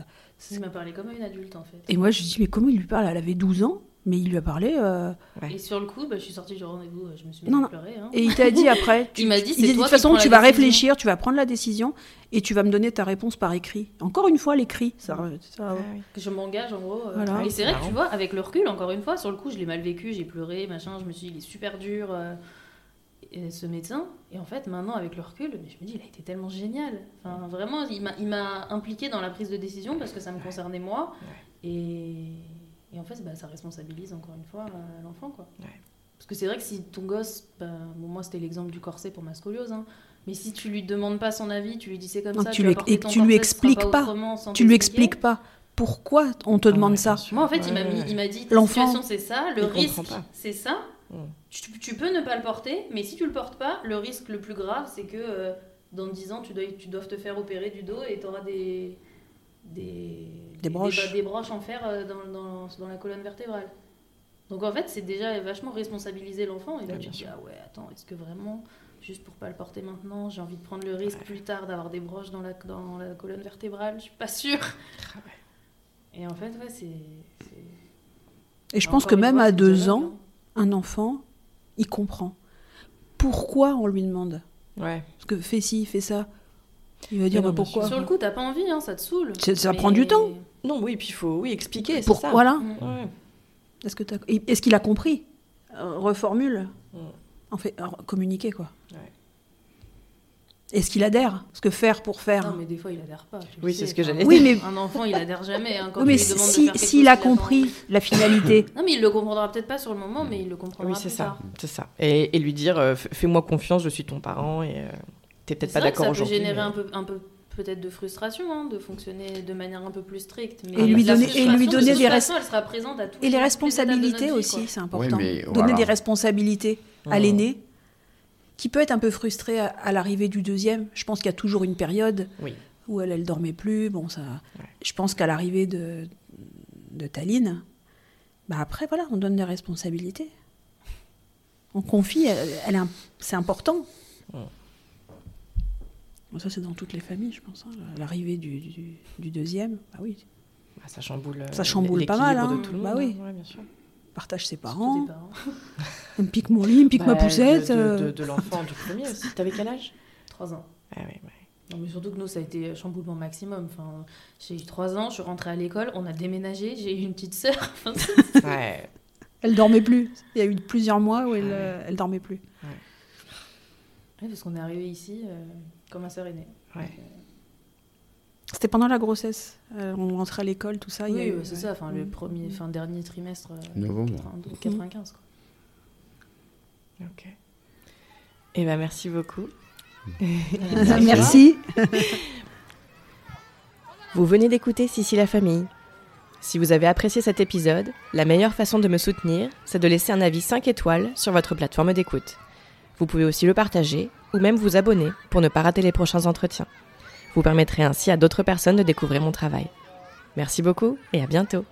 Il m'a parlé comme une adulte en fait. Et moi je lui dis mais comment il lui parle? Elle avait 12 ans, mais il lui a parlé. Euh, Et sur le coup, bah, je suis sortie du rendez-vous, je me suis mis à pleurer. Hein. Et il t'a dit après <laughs> Il m'a dit c'est De toute façon, tu vas réfléchir, tu vas prendre la décision et tu vas me donner ta réponse par écrit. Encore une fois, l'écrit. Ça, ça... Que je m'engage en gros. Euh. Et c'est vrai que tu vois, avec le recul, encore une fois, sur le coup, je l'ai mal vécu, j'ai pleuré, machin, je me suis dit il est super dur. Euh, ce médecin. Et en fait, maintenant, avec le recul, mais je me dis, il a été tellement génial. Enfin, vraiment, il m'a- il m'a impliqué dans la prise de décision parce que ça me concernait moi. Et, et en fait, bah, ça responsabilise encore une fois euh, l'enfant. quoi. Ouais. Parce que c'est vrai que si ton gosse, bah, bon, moi c'était l'exemple du corset pour ma scoliose, hein, mais si tu lui demandes pas son avis, tu lui dis c'est comme Donc ça, tu lui- et ton tu lui corset, expliques pas. Tu lui expliques pas pourquoi on te demande Ouais, ça. Moi, en fait, il m'a Ouais, mis- ouais. il m'a dit, L'enfant, situation c'est ça, le risque c'est ça. Tu, tu peux ne pas le porter, mais si tu le portes pas, le risque le plus grave, c'est que euh, dans 10 ans, tu dois, tu dois te faire opérer du dos et tu auras des, des, Des broches. Des, des broches en fer euh, dans, dans, dans la colonne vertébrale. Donc en fait, c'est déjà vachement responsabiliser l'enfant. Et là, Ouais, tu te dis, ah ouais, attends, est-ce que vraiment, juste pour pas le porter maintenant, j'ai envie de prendre le risque plus tard d'avoir des broches dans la, dans la colonne vertébrale? Je suis pas sûre. Ah ouais. Et en fait, ouais, c'est. Et je pense que même fois, à deux ans, un enfant, il comprend. Pourquoi on lui demande Ouais. Parce que fais ci, fais ça. Il va dire Mais bah, bien sûr. pourquoi Sur le coup, t'as pas envie, hein, ça te saule. Ça- Mais- prend du temps. Non, oui, puis il faut oui, expliquer, c'est Pour- ça. Voilà. Mm. Ouais. Est-ce que t'as- est-ce qu'il a compris Euh, Reformule. Mm. En fait, alors, communiquer quoi. Ouais. Est-ce qu'il adhère Parce que faire pour faire. Non, mais des fois, il adhère pas. Oui, sais. c'est ce que j'allais Oui, mais, Un enfant, il adhère jamais. hein, quand oui, mais de si- s'il chose a compris la finalité, <laughs> Non, mais il le comprendra peut-être pas sur le moment, mais il le comprendra Oui, c'est plus ça. tard. C'est ça. Et, et lui dire euh, fais-moi confiance, je suis ton parent et euh, t'es peut-être pas d'accord ça peut aujourd'hui. générer mais- un peu, un peu peut-être de frustration, hein, de fonctionner de manière un peu plus stricte. Mais Et lui donner- et lui de donner toute des façon, elle sera présente à tous et les de responsabilités aussi, c'est important. Donner voilà. des responsabilités à Mhm. l'aîné, qui peut être un peu frustré à, à l'arrivée du deuxième. Je pense qu'il y a toujours une période Oui. où elle, elle dormait plus. Bon, ça. Ouais. Je pense qu'à l'arrivée de, de Taline, bah après, voilà, on donne des responsabilités. On confie, elle, c'est important. Bon, Ça, c'est dans toutes les familles, je pense. hein. L'arrivée du, du- du deuxième, bah oui, Bah, ça chamboule. euh, Ça chamboule pas mal, l'équilibre hein. de tout le Bah monde, oui. hein. Ouais, bien sûr. partage ses parents. me pique mon lit, il me pique ma Bah, poussette. De, de- euh. de- de l'enfant du premier aussi. T'avais quel âge? Trois ans. Ah oui, ouais. Non, mais surtout que nous, ça a été chamboulement maximum. Enfin, j'ai eu trois ans, je suis rentrée à l'école, on a déménagé, j'ai eu une petite sœur. <laughs> Enfin, <laughs> ouais. Elle dormait plus. Il y a eu plusieurs mois où elle, euh, elle dormait plus. Ouais, parce qu'on est arrivé ici euh, comme ma sœur aînée. Ouais. Donc, euh, C'était pendant la grossesse. Euh, on rentrait à l'école, tout ça. oui, ouais, c'est ouais. ça, enfin, le Mm. premier, fin, dernier trimestre euh, Novembre. 92, 95. Quoi. Ok. Eh ben merci beaucoup. Merci. <laughs> Vous venez d'écouter Sissi la famille. Si vous avez apprécié cet épisode, la meilleure façon de me soutenir, c'est de laisser un avis 5 étoiles sur votre plateforme d'écoute. Vous pouvez aussi le partager ou même vous abonner pour ne pas rater les prochains entretiens. Vous permettrez ainsi à d'autres personnes de découvrir mon travail. Merci beaucoup et à bientôt.